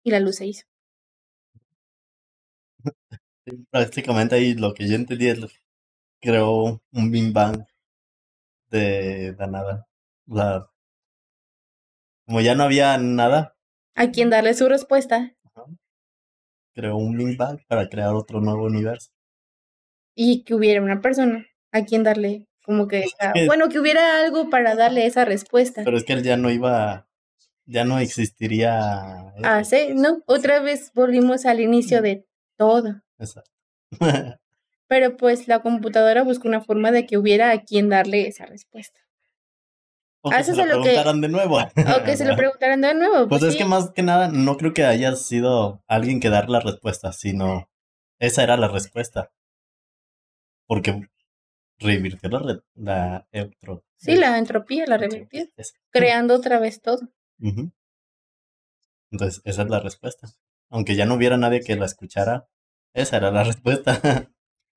Y la luz se hizo. Prácticamente ahí lo que yo entendí es que creó un Big de, de nada. La, como ya no había nada. A quien darle su respuesta. Creó un Big Bang para crear otro nuevo universo. Y que hubiera una persona a quien darle como que, bueno, que hubiera algo para darle esa respuesta. Pero es que él ya no iba, ya no existiría. Ah, sí, ¿no? Otra vez volvimos al inicio de todo. Exacto. Pero pues la computadora buscó una forma de que hubiera a quien darle esa respuesta. O que se lo preguntaran de nuevo. O que se lo preguntaran de nuevo. Pues, pues es que más que nada no creo que haya sido alguien que dar la respuesta, sino esa era la respuesta. Porque revirtió la, la entropía. Sí, la entropía la revirtió. Creando otra vez todo. Entonces, esa es la respuesta. Aunque ya no hubiera nadie que la escuchara, esa era la respuesta.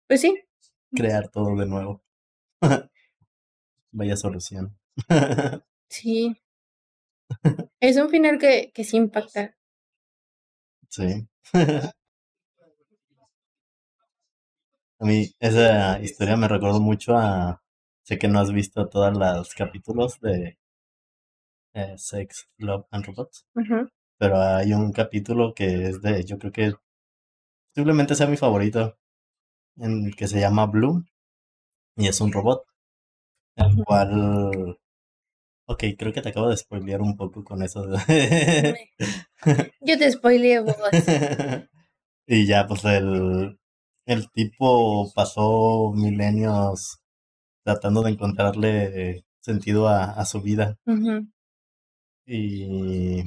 Pues sí. Crear todo de nuevo. Vaya solución. sí. Es un final que, que sí impacta. Sí. A mí esa historia me recordó mucho a... Sé que no has visto todos los capítulos de eh, Sex, Love and Robots, pero hay un capítulo que es de, yo creo que posiblemente sea mi favorito, en el que se llama Blue y es un robot, el cual... Ok, creo que te acabo de spoilear un poco con eso. Yo te spoileé vos. y ya, pues el, el tipo pasó milenios tratando de encontrarle sentido a, su vida. Y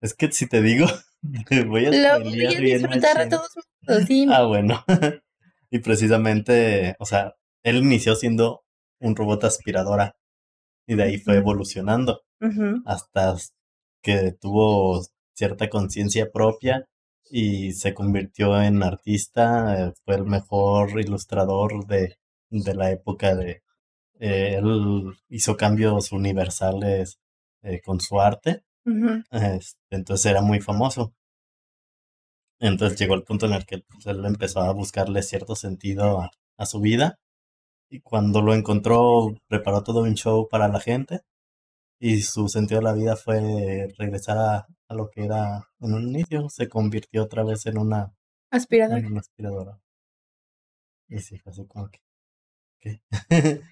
es que si te digo, te voy a Lo voy a disfrutar a todos Ah, bueno. Y precisamente, o sea, él inició siendo un robot aspiradora y de ahí fue evolucionando hasta que tuvo cierta conciencia propia y se convirtió en artista, eh, fue el mejor ilustrador de, de la época de... Eh, él hizo cambios universales eh, con su arte, este, entonces era muy famoso. Entonces llegó el punto en el que pues, él empezó a buscarle cierto sentido a, a su vida y cuando lo encontró preparó todo un show para la gente y su sentido de la vida fue regresar a, a lo que era en un inicio, se convirtió otra vez en una aspiradora. En una aspiradora. Y sí, fue así como que. ¿qué?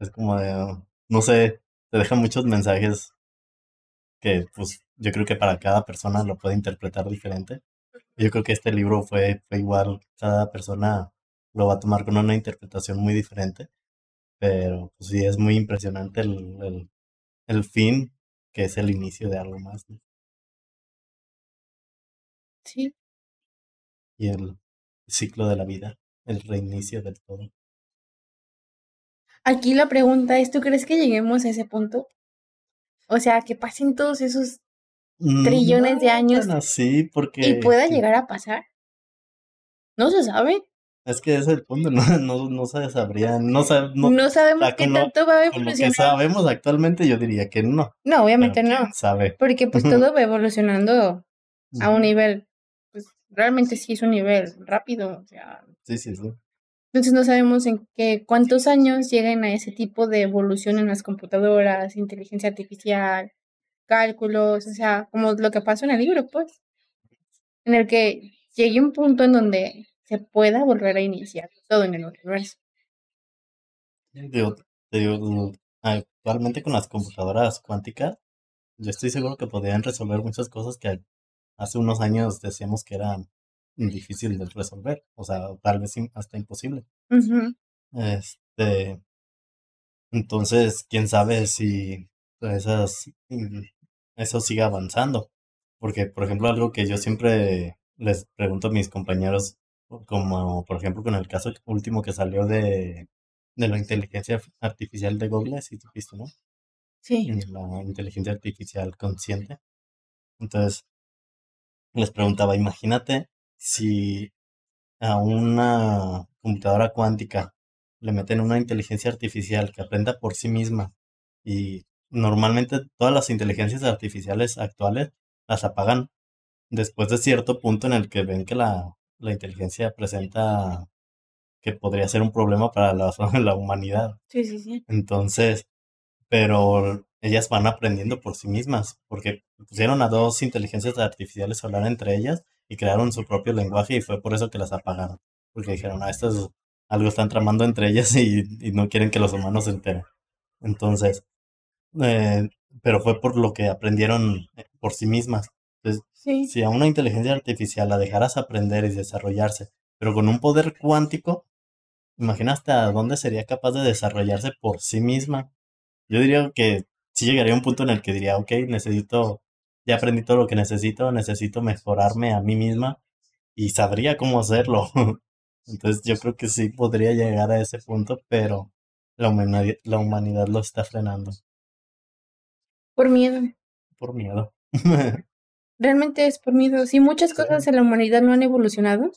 es como de. No sé, te deja muchos mensajes que, pues, yo creo que para cada persona lo puede interpretar diferente. Yo creo que este libro fue, fue igual, cada persona lo va a tomar con una interpretación muy diferente. Pero pues sí, es muy impresionante el, el, el fin que es el inicio de algo más. Sí. Y el ciclo de la vida, el reinicio del todo. Aquí la pregunta es, ¿tú crees que lleguemos a ese punto? O sea, que pasen todos esos mm, trillones de años sí, porque... y pueda llegar a pasar. No se sabe. Es que ese es el punto, no, no, no se sabría, no, sab- no, No sabemos qué tanto va a con lo que evolucionar. sabemos actualmente yo diría que no. No, obviamente no. sabe. Porque pues todo va evolucionando a un nivel, pues realmente sí es un nivel rápido. O sea, Sí, sí, sí. Entonces no sabemos en qué cuántos años lleguen a ese tipo de evolución en las computadoras, inteligencia artificial, cálculos, o sea, como lo que pasó en el libro, pues, en el que llegue un punto en donde se pueda volver a iniciar todo en el universo. Actualmente con las computadoras cuánticas, yo estoy seguro que podrían resolver muchas cosas que hace unos años decíamos que eran difíciles de resolver, o sea, tal vez hasta imposible. Este, entonces, quién sabe si esas, mm, eso siga avanzando. Porque, por ejemplo, algo que yo siempre les pregunto a mis compañeros, como por ejemplo con el caso último que salió de, de la inteligencia artificial de Google, si supiste, ¿no? Sí. La inteligencia artificial consciente. Entonces, les preguntaba, imagínate si a una computadora cuántica le meten una inteligencia artificial que aprenda por sí misma y normalmente todas las inteligencias artificiales actuales las apagan después de cierto punto en el que ven que la, la inteligencia presenta que podría ser un problema para la, la humanidad. Sí, sí, sí. Entonces, pero ellas van aprendiendo por sí mismas, porque pusieron a dos inteligencias artificiales a hablar entre ellas y crearon su propio lenguaje y fue por eso que las apagaron, porque dijeron, ah, esto es algo están tramando entre ellas y, y no quieren que los humanos se enteren. Entonces, eh, pero fue por lo que aprendieron eh, por sí mismas. Entonces, Sí. si a una inteligencia artificial la dejaras aprender y desarrollarse, pero con un poder cuántico, imagina hasta dónde sería capaz de desarrollarse por sí misma. Yo diría que sí llegaría a un punto en el que diría, ok, necesito, ya aprendí todo lo que necesito, necesito mejorarme a mí misma y sabría cómo hacerlo. Entonces yo creo que sí podría llegar a ese punto, pero la humanidad, la humanidad lo está frenando Por miedo. por miedo. Realmente es por miedo. Si muchas Sí. cosas en la humanidad no han evolucionado,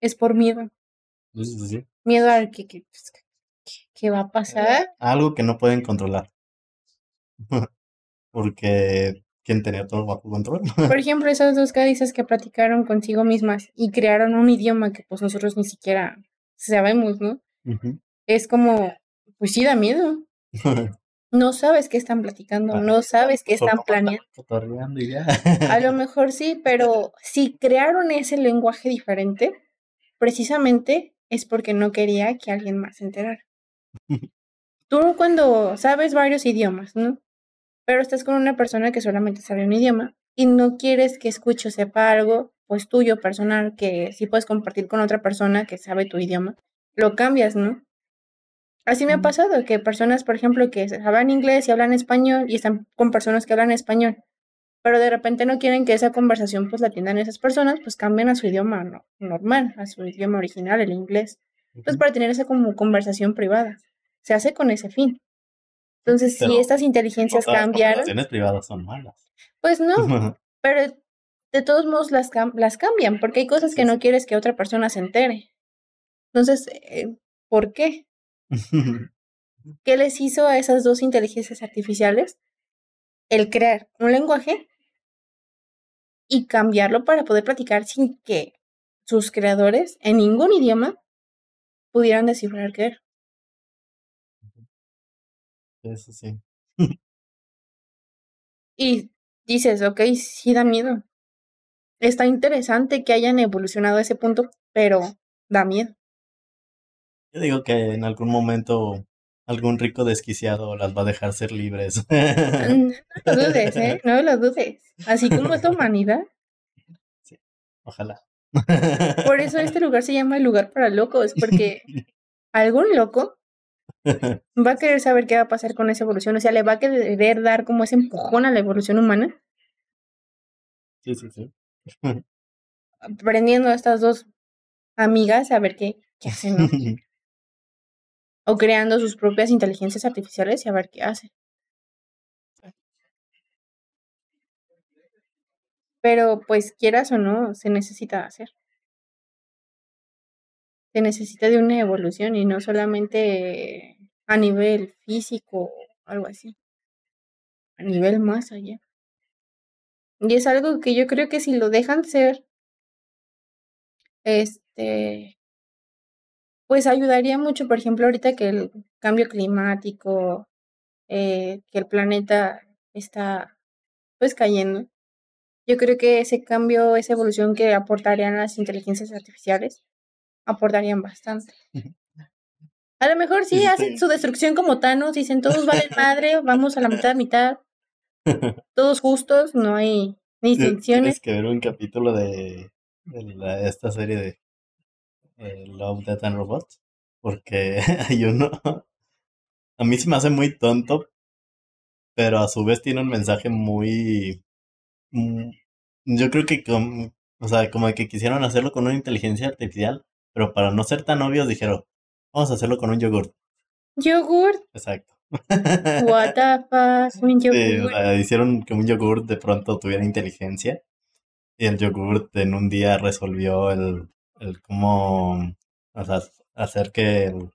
es por miedo. Sí, sí, sí. Miedo al que, pues, que- que va a pasar. Algo que no pueden controlar. Porque quieren tener todo bajo control. Por ejemplo, esas dos dices que platicaron consigo mismas y crearon un idioma que pues nosotros ni siquiera sabemos, ¿no? Es como, pues sí da miedo. No sabes qué están platicando, no sabes qué están planeando. Cotorreando y ya. A lo mejor sí, pero si crearon ese lenguaje diferente, precisamente es porque no quería que alguien más se enterara. Tú cuando sabes varios idiomas, ¿no? Pero estás con una persona que solamente sabe un idioma y no quieres que escuche o sepa algo, pues tuyo, personal, que sí puedes compartir con otra persona que sabe tu idioma, lo cambias, ¿no? Así me ha pasado que personas, por ejemplo, que hablan inglés y hablan español y están con personas que hablan español, pero de repente no quieren que esa conversación pues la atiendan esas personas, pues cambian a su idioma no- normal, a su idioma original, el inglés, pues para tener esa como conversación privada. Se hace con ese fin. Entonces, si estas inteligencias Todas las cambiaron, conversaciones privadas son malas. pues no, pero de todos modos las, cam- las cambian, porque hay cosas que no quieres que otra persona se entere. Entonces, eh, ¿por qué? ¿Qué les hizo a esas dos inteligencias artificiales? El crear un lenguaje y cambiarlo para poder platicar sin que sus creadores en ningún idioma pudieran descifrar qué era. Eso sí. Y dices, ok, sí da miedo. Está interesante que hayan evolucionado a ese punto, pero da miedo. Yo digo que en algún momento algún rico desquiciado las va a dejar ser libres. Mm, No lo dudes, ¿eh? No lo dudes. Así como es la humanidad. Ojalá. Por eso este lugar se llama el lugar para locos, porque algún loco va a querer saber qué va a pasar con esa evolución. O sea, le va a querer dar como ese empujón a la evolución humana, Sí, sí, sí. aprendiendo a estas dos amigas a ver qué, qué hacen, ¿no? O creando sus propias inteligencias artificiales y a ver qué hacen. Pero pues quieras o no, se necesita hacer. Se necesita de una evolución y no solamente a nivel físico o algo así, a nivel más allá. Y es algo que yo creo que si lo dejan ser, este, pues ayudaría mucho, por ejemplo, ahorita que el cambio climático, eh, que el planeta está pues cayendo. Yo creo que ese cambio, esa evolución que aportarían las inteligencias artificiales, aportarían bastante. A lo mejor sí hacen su destrucción como Thanos, dicen todos valen madre, vamos a la mitad, mitad, todos justos, no hay ni Tienes que ver un capítulo de, esta serie de eh, Love, Death and Robots, porque hay uno, a mí se me hace muy tonto, pero a su vez tiene un mensaje muy... Mm, yo creo que, o sea, como que quisieron hacerlo con una inteligencia artificial, pero para no ser tan obvios dijeron, vamos a hacerlo con un yogurt. ¿Yogurt? Exacto. What the fuck, un yogurt. Sí, hicieron que un yogurt de pronto tuviera inteligencia y el yogurt en un día resolvió el, el cómo o sea, hacer que el,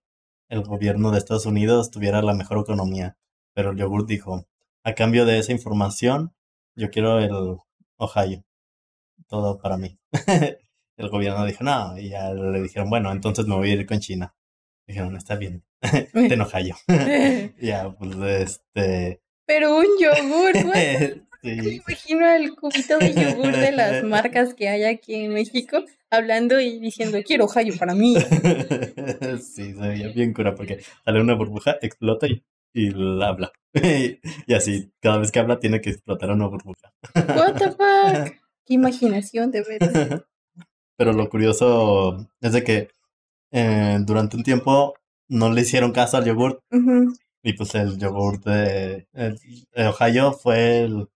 el gobierno de Estados Unidos tuviera la mejor economía. Pero el yogur dijo, a cambio de esa información, yo quiero el Ohio. Todo para mí. el gobierno dijo, no, y ya le dijeron, bueno, entonces me voy a ir con China. Dijeron, está bien, ten Ohio. ya, pues este... Pero un yogur, sí. Me imagino el cubito de yogur de las marcas que hay aquí en México hablando y diciendo, quiero Ohio para mí. sí, se veía bien cura porque sale una burbuja, explota y y habla. y así, cada vez que habla tiene que explotar una burbuja. What the fuck? Qué imaginación de verdad. Pero lo curioso es de que eh, durante un tiempo no le hicieron caso al yogurt. Y pues el yogurt de, Ohio fue el,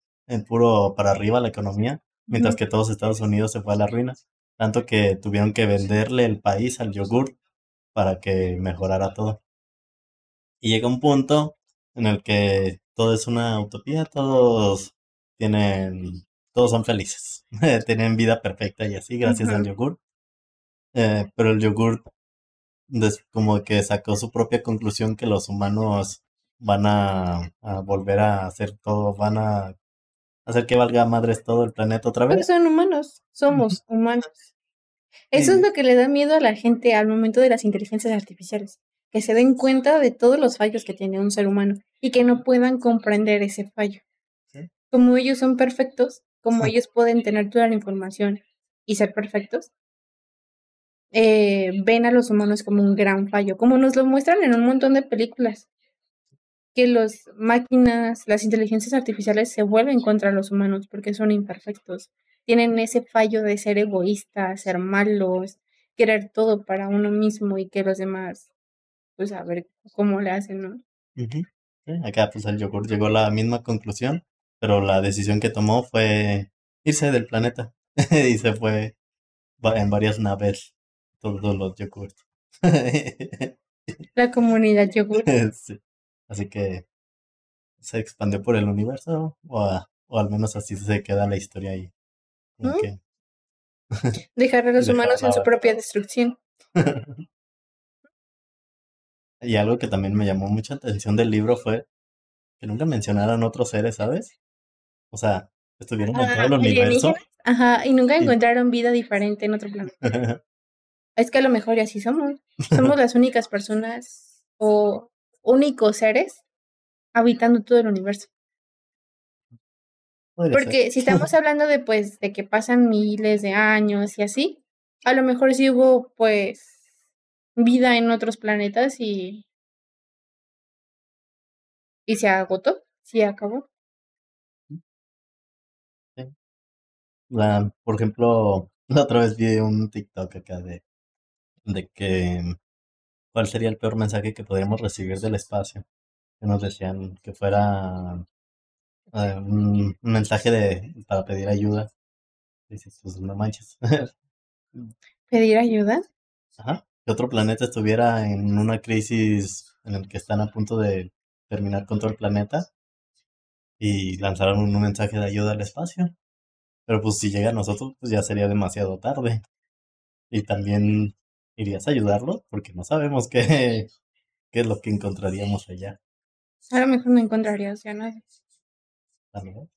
puro para arriba la economía, mientras que todos Estados Unidos se fue a la ruina. Tanto que tuvieron que venderle el país al yogurt para que mejorara todo. Y llega un punto en el que todo es una utopía, todos tienen, todos son felices, tienen vida perfecta y así, gracias al yogur. Eh, pero el yogur como que sacó su propia conclusión que los humanos van a, volver a hacer todo, van a hacer que valga madres todo el planeta otra vez. Pero son humanos, somos humanos. Eso es lo que le da miedo a la gente al momento de las inteligencias artificiales que se den cuenta de todos los fallos que tiene un ser humano y que no puedan comprender ese fallo. Como ellos son perfectos, como ellos pueden tener toda la información y ser perfectos, eh, ven a los humanos como un gran fallo, como nos lo muestran en un montón de películas, que las máquinas, las inteligencias artificiales se vuelven contra los humanos porque son imperfectos, tienen ese fallo de ser egoístas, ser malos, querer todo para uno mismo y que los demás pues a ver cómo le hacen, ¿no? Acá pues el yogur llegó a la misma conclusión, pero la decisión que tomó fue irse del planeta y se fue en varias naves todos los yogurts. la comunidad yogur. sí. Así que se expandió por el universo o, o al menos así se queda la historia ahí. ¿Mm? Dejar a los humanos en su propia destrucción. Y algo que también me llamó mucha atención del libro fue que nunca mencionaran otros seres, ¿sabes? O sea, estuvieron en todo el universo. Ajá, y nunca encontraron vida diferente en otro planeta. es que a lo mejor y así somos. Somos las únicas personas o únicos seres habitando todo el universo. Porque si estamos hablando de pues de que pasan miles de años y así, a lo mejor sí hubo pues vida en otros planetas y, y se agotó, se acabó. La, por ejemplo, la otra vez vi un TikTok acá de, de que cuál sería el peor mensaje que podríamos recibir del espacio. Que nos decían que fuera eh, un, mensaje de para pedir ayuda. Dices, pues no manches. ¿Pedir ayuda? Ajá que otro planeta estuviera en una crisis en el que están a punto de terminar con todo el planeta y lanzaron un mensaje de ayuda al espacio. Pero pues si llega a nosotros, pues ya sería demasiado tarde. Y también ¿irías a ayudarlo? Porque no sabemos qué, qué es lo que encontraríamos allá. A lo mejor no encontrarías ya nada. ¿También?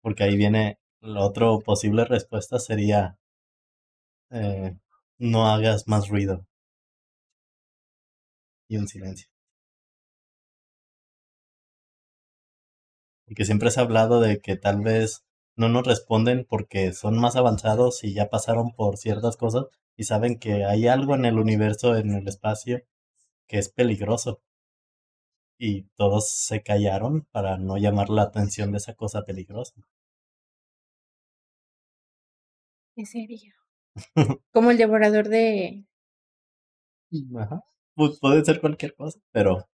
Porque ahí viene la otra posible respuesta sería eh, no hagas más ruido. Y un silencio. Porque siempre se ha hablado de que tal vez no nos responden porque son más avanzados y ya pasaron por ciertas cosas y saben que hay algo en el universo, en el espacio, que es peligroso. Y todos se callaron para no llamar la atención de esa cosa peligrosa. ¿Qué sería? Como el devorador de... Ajá. Pu- puede ser cualquier cosa, pero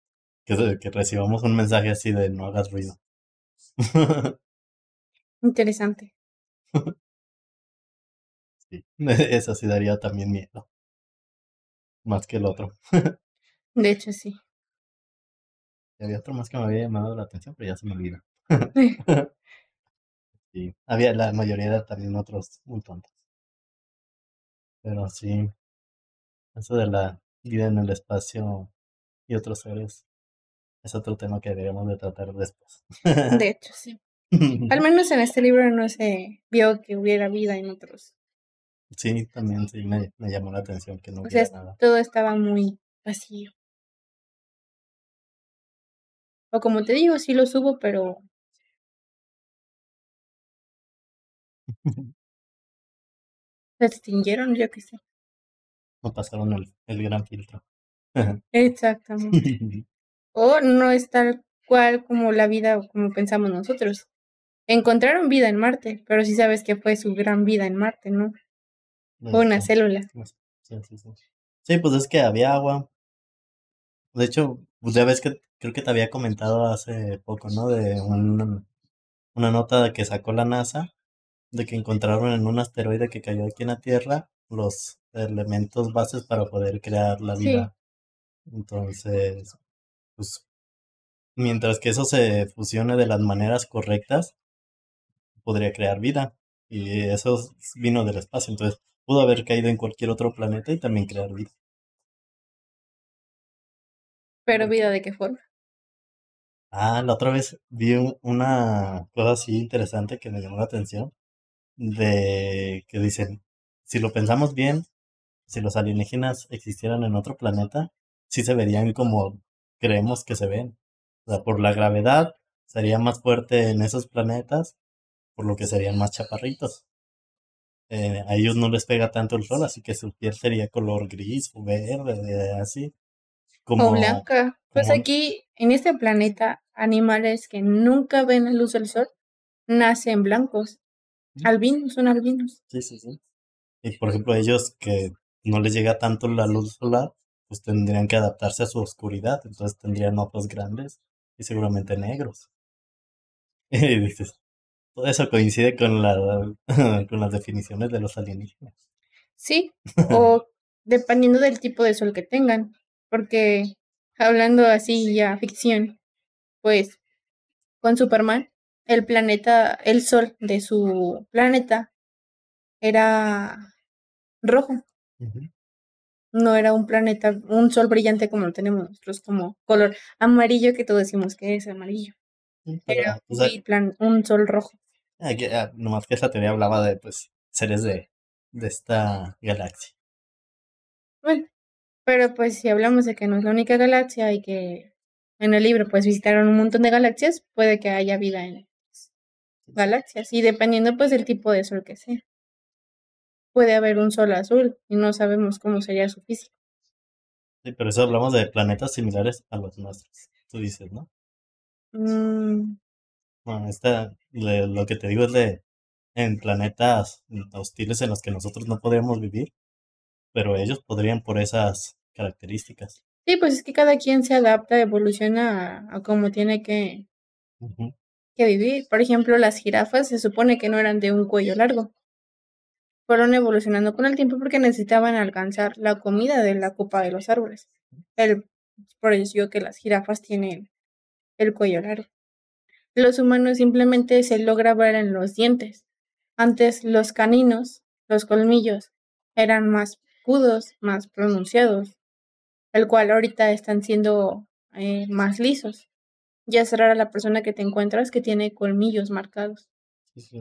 que, que recibamos un mensaje así de no hagas ruido. Interesante. Sí, eso sí daría también miedo. Más que el otro. De hecho, sí. Y había otro más que me había llamado la atención, pero ya se me olvidó. Sí, había la mayoría de también otros muy tontos. Pero sí, eso de la vida en el espacio y otros seres es otro tema que deberíamos de tratar después. De hecho, sí. Al menos en este libro no se vio que hubiera vida en otros. Sí, también sí me, me llamó la atención que no O sea, hubiera nada. todo estaba muy vacío. O como te digo, sí los hubo, pero se extinguieron, yo qué sé. No pasaron el, el gran filtro. Exactamente. O no es tal cual como la vida o como pensamos nosotros. Encontraron vida en Marte, pero sí sabes que fue su gran vida en Marte, ¿no? Fue una Sí, célula. sí, sí, sí. Sí, pues es que había agua. De hecho, pues ya ves que creo que te había comentado hace poco, ¿no? De una, una nota que sacó la NASA de que encontraron en un asteroide que cayó aquí en la Tierra los elementos bases para poder crear la Sí. vida. Entonces, pues mientras que eso se fusione de las maneras correctas, podría crear vida. Y eso vino del espacio, entonces pudo haber caído en cualquier otro planeta y también crear vida. Pero vida de qué forma. Ah, la otra vez vi un- una cosa así interesante que me llamó la atención, de que dicen, si lo pensamos bien, si los alienígenas existieran en otro planeta, sí se verían como creemos que se ven. O sea, por la gravedad sería más fuerte en esos planetas, por lo que serían más chaparritos. Eh, a ellos no les pega tanto el sol, así que su piel sería color gris o verde, así. O Como, blanca. Pues como- aquí, en este planeta, animales que nunca ven la luz del sol nacen blancos. Albinos, son albinos. Sí, sí, sí. Y por ejemplo, ellos que no les llega tanto la luz solar, pues tendrían que adaptarse a su oscuridad, entonces tendrían ojos grandes y seguramente negros. Y dices, todo eso coincide con la, con las definiciones de los alienígenas. Sí, o dependiendo del tipo de sol que tengan. Porque hablando así ya ficción, pues con Superman, el planeta, el sol de su planeta era rojo. No era un planeta, un sol brillante como lo tenemos nosotros, como color amarillo que todos decimos que es amarillo. Pero, Era plan, un sol rojo. Aquí, ah, nomás que esa teoría hablaba de pues seres de, de esta galaxia. Bueno, pero pues si hablamos de que no es la única galaxia y que en el libro pues visitaron un montón de galaxias, puede que haya vida en galaxias y dependiendo pues del tipo de sol que sea. Puede haber un sol azul y no sabemos cómo sería su físico. Sí, pero eso hablamos de planetas similares a los nuestros. Tú dices, ¿no? Mm, Bueno, esta, le- lo que te digo es de en planetas hostiles en los que nosotros no podríamos vivir, pero ellos podrían por esas características. sí, pues es que cada quien se adapta, evoluciona a, a cómo tiene que, que vivir. Por ejemplo, las jirafas se supone que no eran de un cuello largo. Fueron evolucionando con el tiempo porque necesitaban alcanzar la comida de la copa de los árboles. El, por eso que las jirafas tienen el cuello largo. Los humanos simplemente se logra ver en los dientes. Antes los caninos, los colmillos, eran más picudos, más pronunciados, el cual ahorita están siendo eh, más lisos. Ya es rara la persona que te encuentras que tiene colmillos marcados.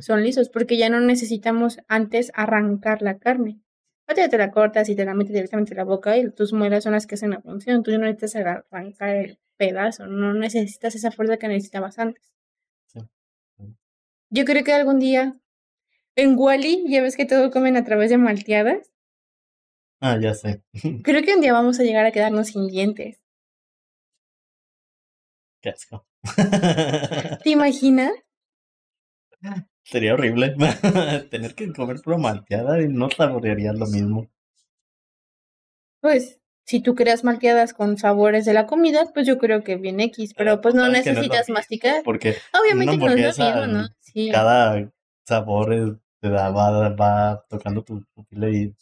Son lisos porque ya no necesitamos antes arrancar la carne. Ahorita te la cortas y te la metes directamente en la boca y tus muelas son las que hacen la función. Tú no necesitas arrancar el pedazo, no necesitas esa fuerza que necesitabas antes. Yo creo que algún día en Wally, ya ves que todo comen a través de malteadas. Ah, ya sé. Creo que un día vamos a llegar a quedarnos sin dientes. Qué asco. ¿Te imaginas? Sería horrible tener que comer pura malteada y no saborearía lo mismo. Pues, si tú creas malteadas con sabores de la comida, pues yo creo que bien X, pero pues no necesitas masticar. Porque obviamente no es lo mismo, ¿no? Sí. Cada sabor te da, va, va tocando tu pupila y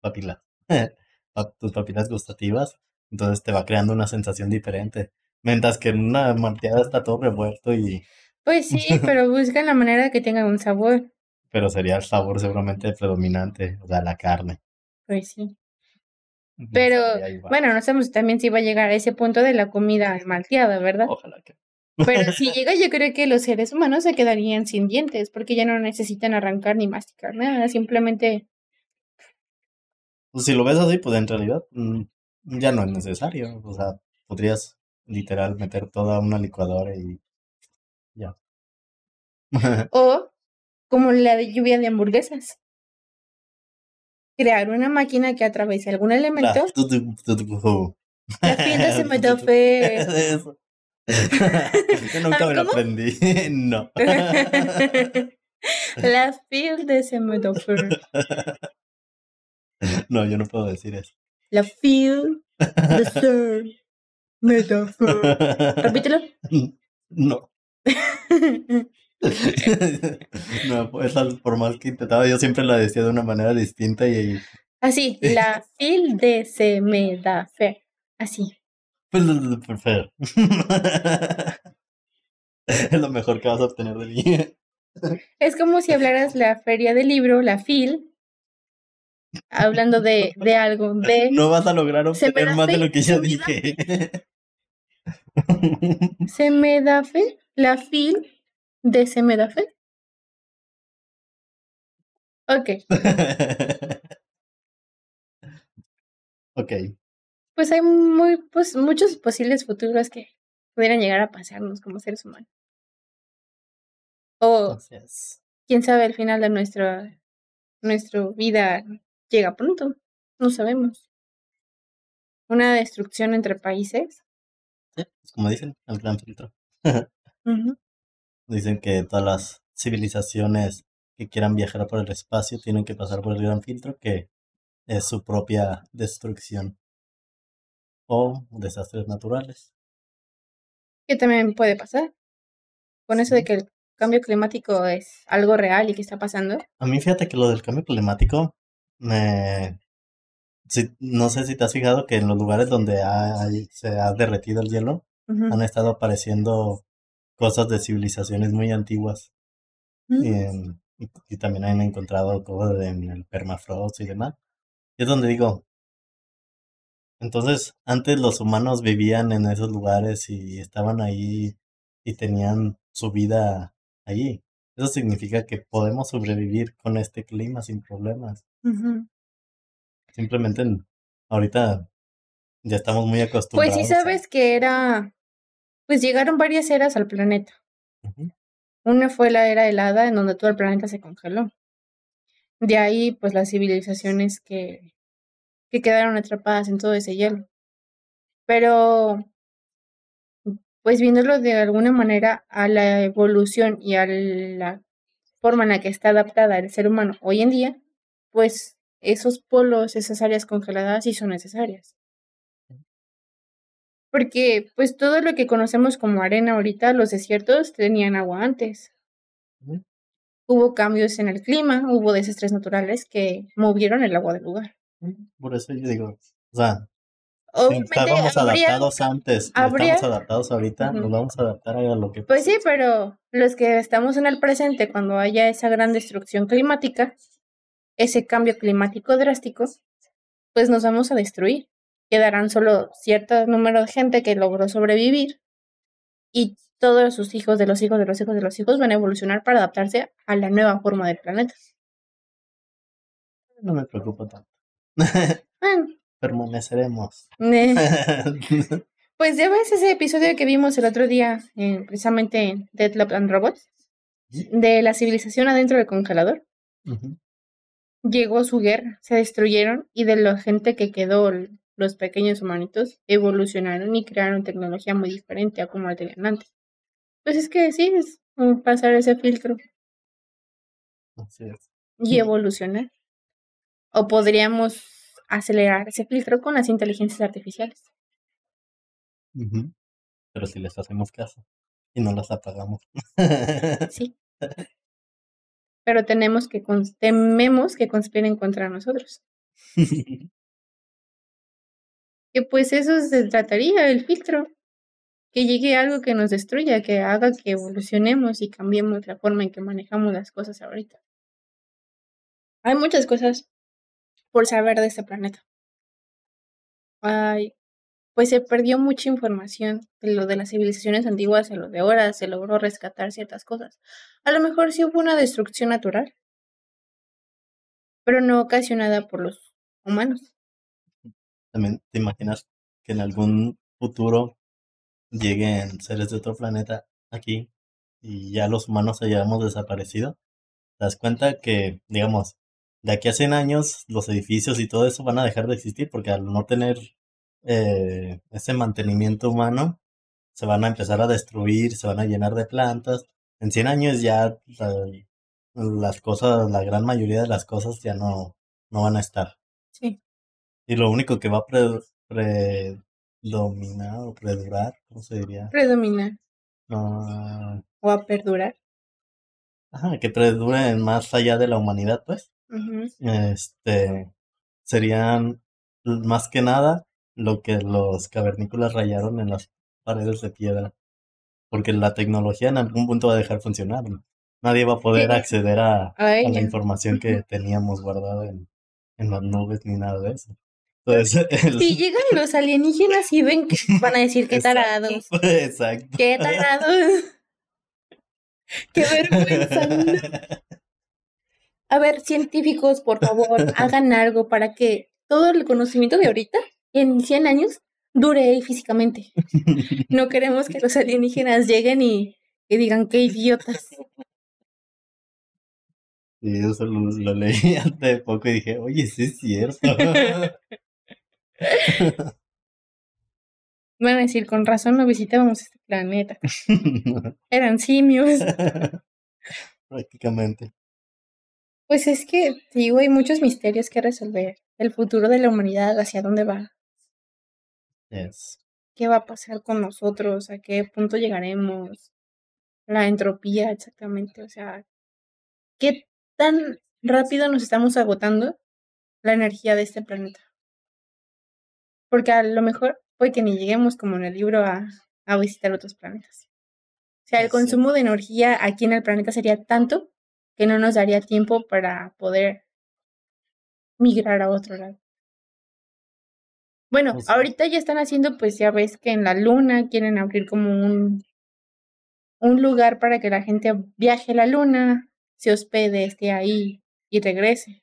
papila, tus papilas gustativas, entonces te va creando una sensación diferente. Mientras que en una malteada está todo revuelto y pues sí, pero buscan la manera de que tenga un sabor. Pero sería el sabor seguramente predominante, o sea, la carne. Pues sí. Pero, bueno, no sabemos también si va a llegar a ese punto de la comida malteada, ¿verdad? Ojalá que. Pero si llega, yo creo que los seres humanos se quedarían sin dientes, porque ya no necesitan arrancar ni masticar nada, simplemente. Pues si lo ves así, pues en realidad mm, ya no es necesario. O sea, podrías literal meter toda una licuadora y ya. o como la de lluvia de hamburguesas. Crear una máquina que atraviese algún elemento. La piel se me da Yo nunca me lo aprendí. no. La field de Semedofer. No, yo no puedo decir eso. La field de Semedofer. Repítelo. No. no, pues por más que intentaba, yo siempre la decía de una manera distinta y... Así, la fil de se me da fe. Así. Pues, es lo mejor que vas a obtener de mí. Es como si hablaras la feria del libro, la fil, hablando de, de algo, de... No vas a lograr obtener más de lo que yo dije. Se me da fe la fil de Se me da fe. Ok. ok. Pues hay muy, pues, muchos posibles futuros que pudieran llegar a pasarnos como seres humanos. O quién sabe el final de nuestra, nuestra vida llega pronto. No sabemos. Una destrucción entre países como dicen, el gran filtro. Dicen que todas las civilizaciones que quieran viajar por el espacio tienen que pasar por el gran filtro, que es su propia destrucción o desastres naturales. Que también puede pasar. Con eso de que el cambio climático es algo real y que está pasando. A mí fíjate que lo del cambio climático me, no sé si te has fijado que en los lugares donde se ha derretido el hielo han estado apareciendo cosas de civilizaciones muy antiguas. Mm. y, también han encontrado cosas en el permafrost y demás. Y es donde digo, entonces antes los humanos vivían en esos lugares y estaban ahí y tenían su vida allí. Eso significa que podemos sobrevivir con este clima sin problemas. Simplemente ahorita ya estamos muy acostumbrados. Pues sí sabes que era, pues llegaron varias eras al planeta. Una fue la era helada, en donde todo el planeta se congeló. De ahí, pues las civilizaciones que, que quedaron atrapadas en todo ese hielo. Pero, pues viéndolo de alguna manera a la evolución y a la forma en la que está adaptada el ser humano hoy en día, pues esos polos, esas áreas congeladas sí son necesarias. Porque pues todo lo que conocemos como arena ahorita, los desiertos tenían agua antes. Hubo cambios en el clima, hubo desastres naturales que movieron el agua del lugar. Por eso yo digo, o sea, estábamos adaptados antes, estamos adaptados ahorita, nos vamos a adaptar a lo que... Pues sí, pero los que estamos en el presente, cuando haya esa gran destrucción climática, ese cambio climático drástico, pues nos vamos a destruir. Quedarán solo cierto número de gente que logró sobrevivir y todos sus hijos de los hijos de los hijos de los hijos van a evolucionar para adaptarse a la nueva forma del planeta. No me preocupa tanto. Bueno, Permaneceremos. eh, pues ya ves ese episodio que vimos el otro día, eh, precisamente en Dead Love and Robots, de la civilización adentro del congelador. Llegó su guerra, se destruyeron y de la gente que quedó, los pequeños humanitos, evolucionaron y crearon tecnología muy diferente a como la tenían antes. Pues es que sí, es como pasar ese filtro Así es. y evolucionar. O podríamos acelerar ese filtro con las inteligencias artificiales. Pero si les hacemos caso y no las apagamos. Sí. Pero tenemos que tememos que conspiren contra nosotros. Que pues eso se trataría, el filtro. Que llegue algo que nos destruya, que haga que evolucionemos y cambiemos la forma en que manejamos las cosas ahorita. Hay muchas cosas por saber de este planeta. Ay, pues se perdió mucha información de lo de las civilizaciones antiguas a lo de ahora, se logró rescatar ciertas cosas. A lo mejor sí hubo una destrucción natural, pero no ocasionada por los humanos. También te imaginas que en algún futuro lleguen seres de otro planeta aquí y ya los humanos hayamos desaparecido. ¿Te das cuenta que, digamos, de aquí a 100 años los edificios y todo eso van a dejar de existir porque al no tener eh, ese mantenimiento humano se van a empezar a destruir, se van a llenar de plantas. En 100 años ya la- las cosas, la gran mayoría de las cosas ya no, no van a estar. Sí. Y lo único que va a pre- predominar o perdurar, ¿cómo se diría? Predominar No, o a perdurar. ajá, que perduren más allá de la humanidad, pues. Este, serían más que nada lo que los cavernícolas rayaron en las paredes de piedra. Porque la tecnología en algún punto va a dejar funcionar. ¿no? Nadie va a poder Sí. acceder a, A a la información que teníamos guardada en, en las nubes ni nada de eso. Entonces, el- Si llegan los alienígenas y ven que van a decir qué tarados, Exacto. qué tarados. Qué vergüenza. A ver, científicos, por favor, hagan algo para que todo el conocimiento de ahorita, en 100 años, dure físicamente. No queremos que los alienígenas lleguen y, y digan qué idiotas. Y eso lo, lo leí hace poco y dije, oye, sí es cierto. Van a decir, con razón no visitábamos este planeta. Eran simios. Prácticamente. Pues es que, digo, hay muchos misterios que resolver. El futuro de la humanidad, hacia dónde va, qué va a pasar con nosotros, a qué punto llegaremos, la entropía exactamente, o sea, qué tan rápido nos estamos agotando la energía de este planeta. Porque a lo mejor puede que ni lleguemos como en el libro a, a visitar otros planetas. O sea, el consumo de energía aquí en el planeta sería tanto que no nos daría tiempo para poder migrar a otro lado. Bueno, sí. ahorita ya están haciendo, pues ya ves que en la luna quieren abrir como un, un lugar para que la gente viaje a la luna, se hospede, esté ahí y regrese.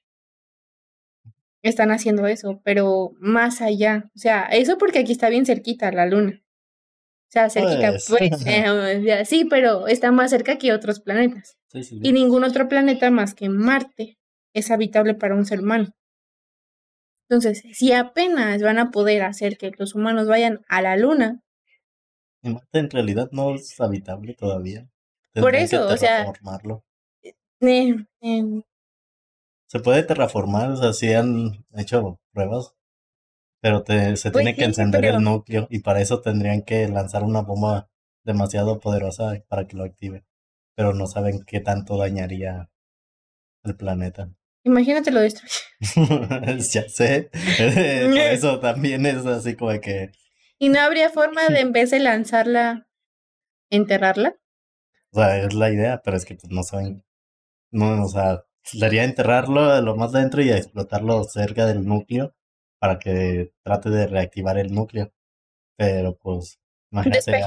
Están haciendo eso, pero más allá. O sea, eso porque aquí está bien cerquita la luna. O sea, cerquita, Pues. pues, eh, sí, pero está más cerca que otros planetas. Sí, sí, Y ningún otro planeta más que Marte es habitable para un ser humano. Entonces, si apenas van a poder hacer que los humanos vayan a la luna, Y Marte en realidad no es habitable todavía. Por que eso, o sea- eh, eh, Se puede terraformar, o sea, sí han hecho pruebas, pero te, se Pues tiene que encender pero- el núcleo y para eso tendrían que lanzar una bomba demasiado poderosa para que lo active. Pero no saben qué tanto dañaría el planeta. imagínate lo destruye. ya sé, por eso también es así como que, Y no habría forma de, en vez de lanzarla, enterrarla. o sea, es la idea, pero es que pues no saben, no, o sea, sería enterrarlo lo más dentro y explotarlo cerca del núcleo para que trate de reactivar el núcleo. Pero pues, imagínate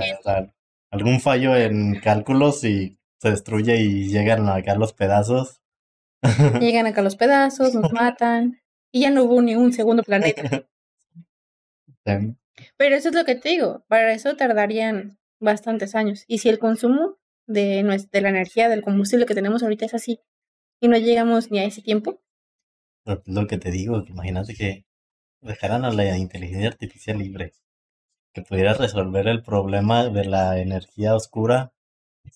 algún fallo en cálculos y se destruye y llegan acá los pedazos. Llegan acá los pedazos, nos matan y ya no hubo ni un segundo planeta. Pero eso es lo que te digo, para eso tardarían bastantes años. Y si el consumo de, de la energía, del combustible que tenemos ahorita es así, y no llegamos ni a ese tiempo. Lo que te digo, imagínate que dejaran a la inteligencia artificial libre, que pudiera resolver el problema de la energía oscura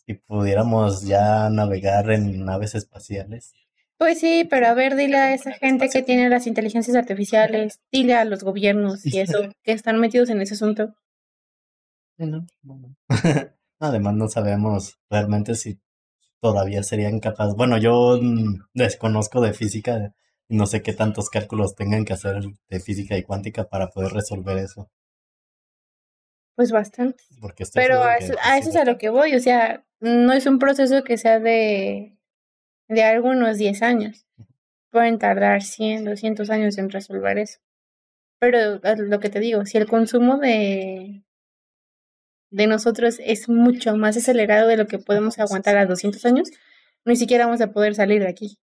y pudiéramos ya navegar en naves espaciales. Pues sí, pero a ver, dile a esa gente que tiene las inteligencias artificiales, dile a los gobiernos y eso, que están metidos en ese asunto. Además, no sabemos realmente si todavía serían capaces. Bueno, yo desconozco de física no sé qué tantos cálculos tengan que hacer de física y cuántica para poder resolver eso. Pues bastante. Pero a eso, a eso es a lo que voy, o sea, no es un proceso que sea de de algunos 10 años. Pueden tardar 100, 200 años en resolver eso. Pero lo que te digo, si el consumo de, de nosotros es mucho más acelerado de lo que podemos aguantar a 200 años, ni siquiera vamos a poder salir de aquí.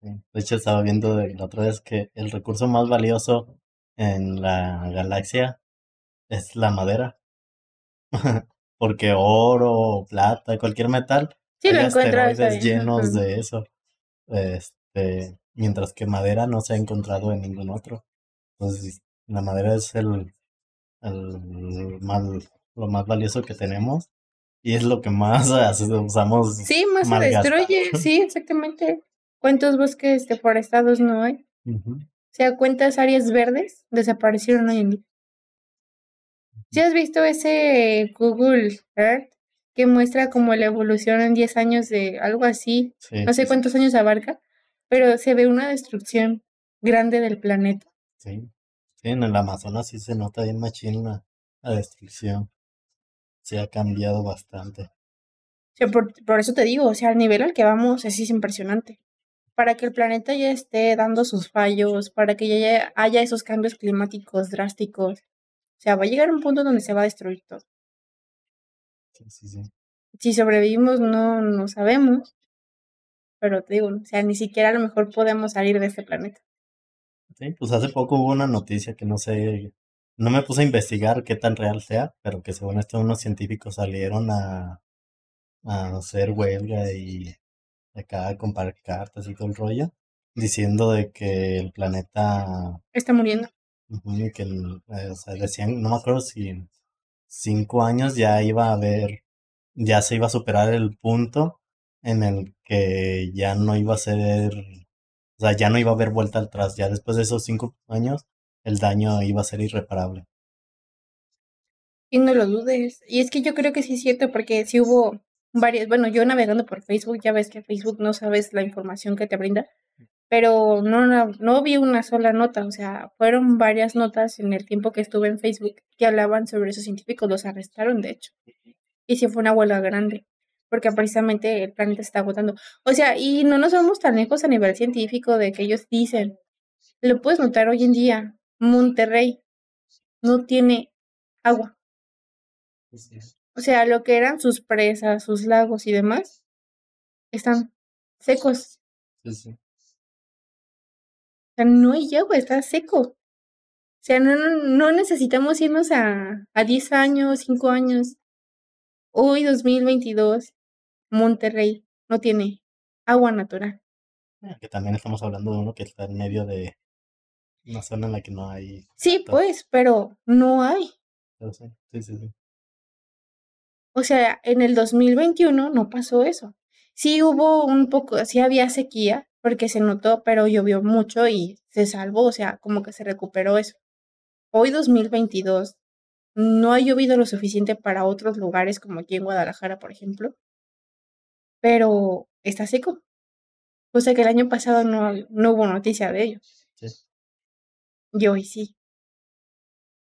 De hecho, estaba viendo la otra vez que el recurso más valioso en la galaxia es la madera. Porque oro, plata, cualquier metal Sí, lo asteroides llenos de eso. Este, mientras que madera no se ha encontrado en ningún otro. Entonces, la madera es el, el más, lo más valioso que tenemos y es lo que más usamos. Sí, más se destruye, sí, exactamente. ¿Cuántos bosques deforestados no hay? O sea, ¿cuántas áreas verdes desaparecieron hoy en día? ¿Sí has visto ese Google Earth que muestra como la evolución en 10 años de algo así, no sé cuántos años abarca, pero se ve una destrucción grande del planeta. Sí, sí en el Amazonas sí se nota bien machina la, destrucción. Se ha cambiado bastante. por, por, eso te digo, o sea, el nivel al que vamos es, es impresionante. Para que el planeta ya esté dando sus fallos, para que ya haya esos cambios climáticos drásticos, o sea, va a llegar un punto donde se va a destruir todo. Si sobrevivimos, no, no sabemos. Pero te digo, o sea, ni siquiera a lo mejor podemos salir de este planeta. Sí, pues hace poco hubo una noticia que no sé, no me puse a investigar qué tan real sea, pero que según esto unos científicos salieron a, a hacer huelga y acá a comprar cartas y todo el rollo, diciendo de que el planeta está muriendo. que eh, o sea, decían, no me acuerdo si cinco años ya iba a haber, ya se iba a superar el punto en el que ya no iba a ser, o sea, ya no iba a haber vuelta atrás. Ya después de esos cinco años, el daño iba a ser irreparable. Y no lo dudes. Y es que yo creo que sí es cierto, porque si hubo varias, bueno, yo navegando por Facebook, ya ves que Facebook no sabes la información que te brinda pero no, no, no vi una sola nota, o sea, fueron varias notas en el tiempo que estuve en Facebook que hablaban sobre esos científicos, los arrestaron de hecho. Y sí fue una huelga grande, porque precisamente el planeta está agotando. O sea, y no nos vamos tan lejos a nivel científico de que ellos dicen, lo puedes notar hoy en día, Monterrey no tiene agua. O sea, lo que eran sus presas, sus lagos y demás, están secos. Sí, sí sea, no hay agua, está seco. O sea, no, no, necesitamos irnos a, a 10 años, 5 años. Hoy, 2022, Monterrey no tiene agua natural. Ah, que también estamos hablando de uno que está en medio de una zona en la que no hay. Sí, pues, pero no hay. Sí, sí, sí. O sea, en el 2021 no pasó eso. Sí hubo un poco, sí había sequía, porque se notó, pero llovió mucho y se salvó, o sea, como que se recuperó eso. Hoy 2022 no ha llovido lo suficiente para otros lugares como aquí en Guadalajara, por ejemplo, pero está seco. O sea que el año pasado no, no hubo noticia de ello. Sí. Y hoy sí.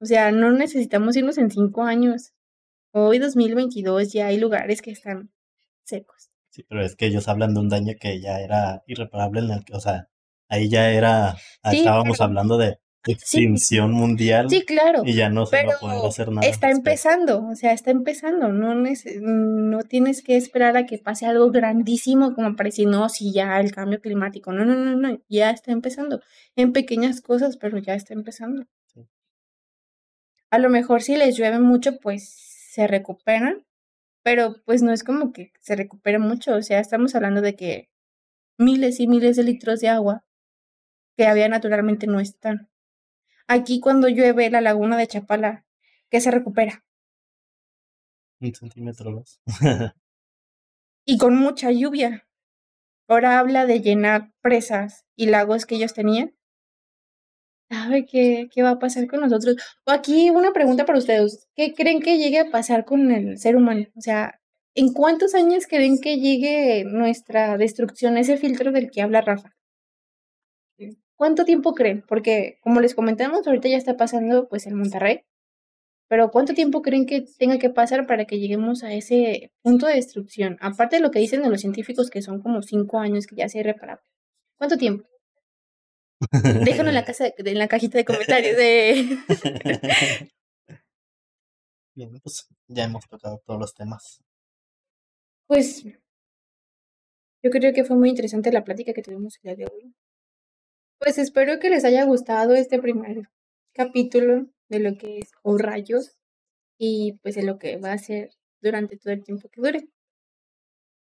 O sea, no necesitamos irnos en cinco años. Hoy 2022 ya hay lugares que están secos. Sí, pero es que ellos hablan de un daño que ya era irreparable en el que, o sea, ahí ya era, Sí, estábamos pero- hablando de extinción mundial Sí, claro. y ya no se va a poder hacer nada. está empezando, o sea, está empezando. No, no tienes que esperar a que pase algo grandísimo como para decir, no, sí, ya el cambio climático. No, no, no, no, ya está empezando. En pequeñas cosas, pero ya está empezando. Sí. A lo mejor si les llueve mucho, pues se recuperan, pero pues no es como que se recupere mucho. O sea, estamos hablando de que miles y miles de litros de agua que había naturalmente no están. Aquí cuando llueve la laguna de Chapala, que se recupera. Un centímetro más. Y con mucha lluvia. Ahora habla de llenar presas y lagos que ellos tenían. ¿Sabe qué, qué va a pasar con nosotros? O aquí una pregunta para ustedes. ¿Qué creen que llegue a pasar con el ser humano? O sea, ¿en cuántos años creen que llegue nuestra destrucción, ese filtro del que habla Rafa? ¿Cuánto tiempo creen? Porque, como les comentamos, ahorita ya está pasando pues en Monterrey. Pero ¿cuánto tiempo creen que tenga que pasar para que lleguemos a ese punto de destrucción? Aparte de lo que dicen de los científicos, que son como cinco años que ya sea irreparable. ¿Cuánto tiempo? Déjenlo en la, casa en la cajita de comentarios de... Bien, pues ya hemos tocado todos los temas. Pues yo creo que fue muy interesante la plática que tuvimos el día de hoy. Pues espero que les haya gustado este primer capítulo de lo que es O Rayos y pues de lo que va a ser durante todo el tiempo que dure.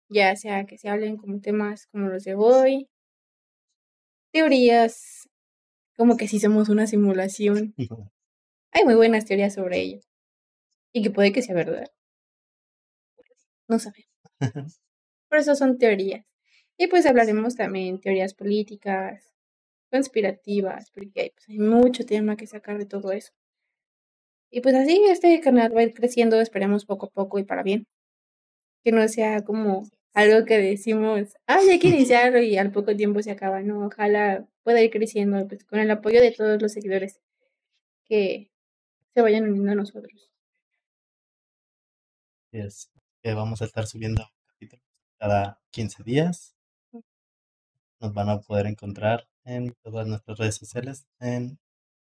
Ya sea que se hablen como temas como los de hoy, teorías como que si somos una simulación. Hay muy buenas teorías sobre ello. Y que puede que sea verdad. No sabemos. Pero eso son teorías. Y pues hablaremos también teorías políticas, conspirativas, porque hay, pues, hay mucho tema que sacar de todo eso. Y pues así este canal va a ir creciendo, esperemos poco a poco y para bien. Que no sea como algo que decimos, ay, hay que iniciarlo y al poco tiempo se acaba. No, ojalá pueda ir creciendo pues, con el apoyo de todos los seguidores que se vayan uniendo a nosotros. es que vamos a estar subiendo capítulos cada 15 días. Nos van a poder encontrar en todas nuestras redes sociales, en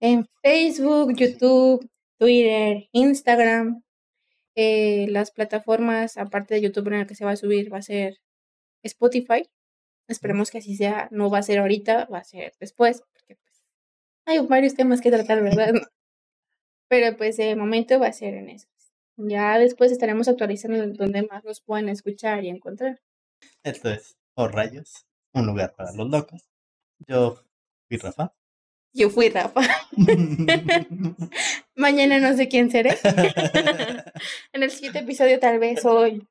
En Facebook, YouTube, Twitter, Instagram. eh, las plataformas, aparte de YouTube, en la que se va a subir, va a ser Spotify. Esperemos que así sea. No va a ser ahorita, va a ser después, porque pues, hay varios temas que tratar, ¿verdad? Pero pues de momento va a ser en eso. Ya después estaremos actualizando donde más nos puedan escuchar y encontrar. esto es O Rayos, un lugar para los locos. Yo fui Rafa. Yo fui Rafa. Mañana no sé quién seré. en el siguiente episodio tal vez hoy.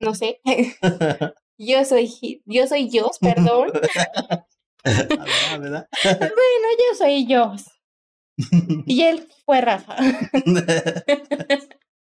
No sé. Yo soy yo soy Dios, perdón. Ah, ¿verdad? bueno, yo soy Dios. Y él fue Rafa.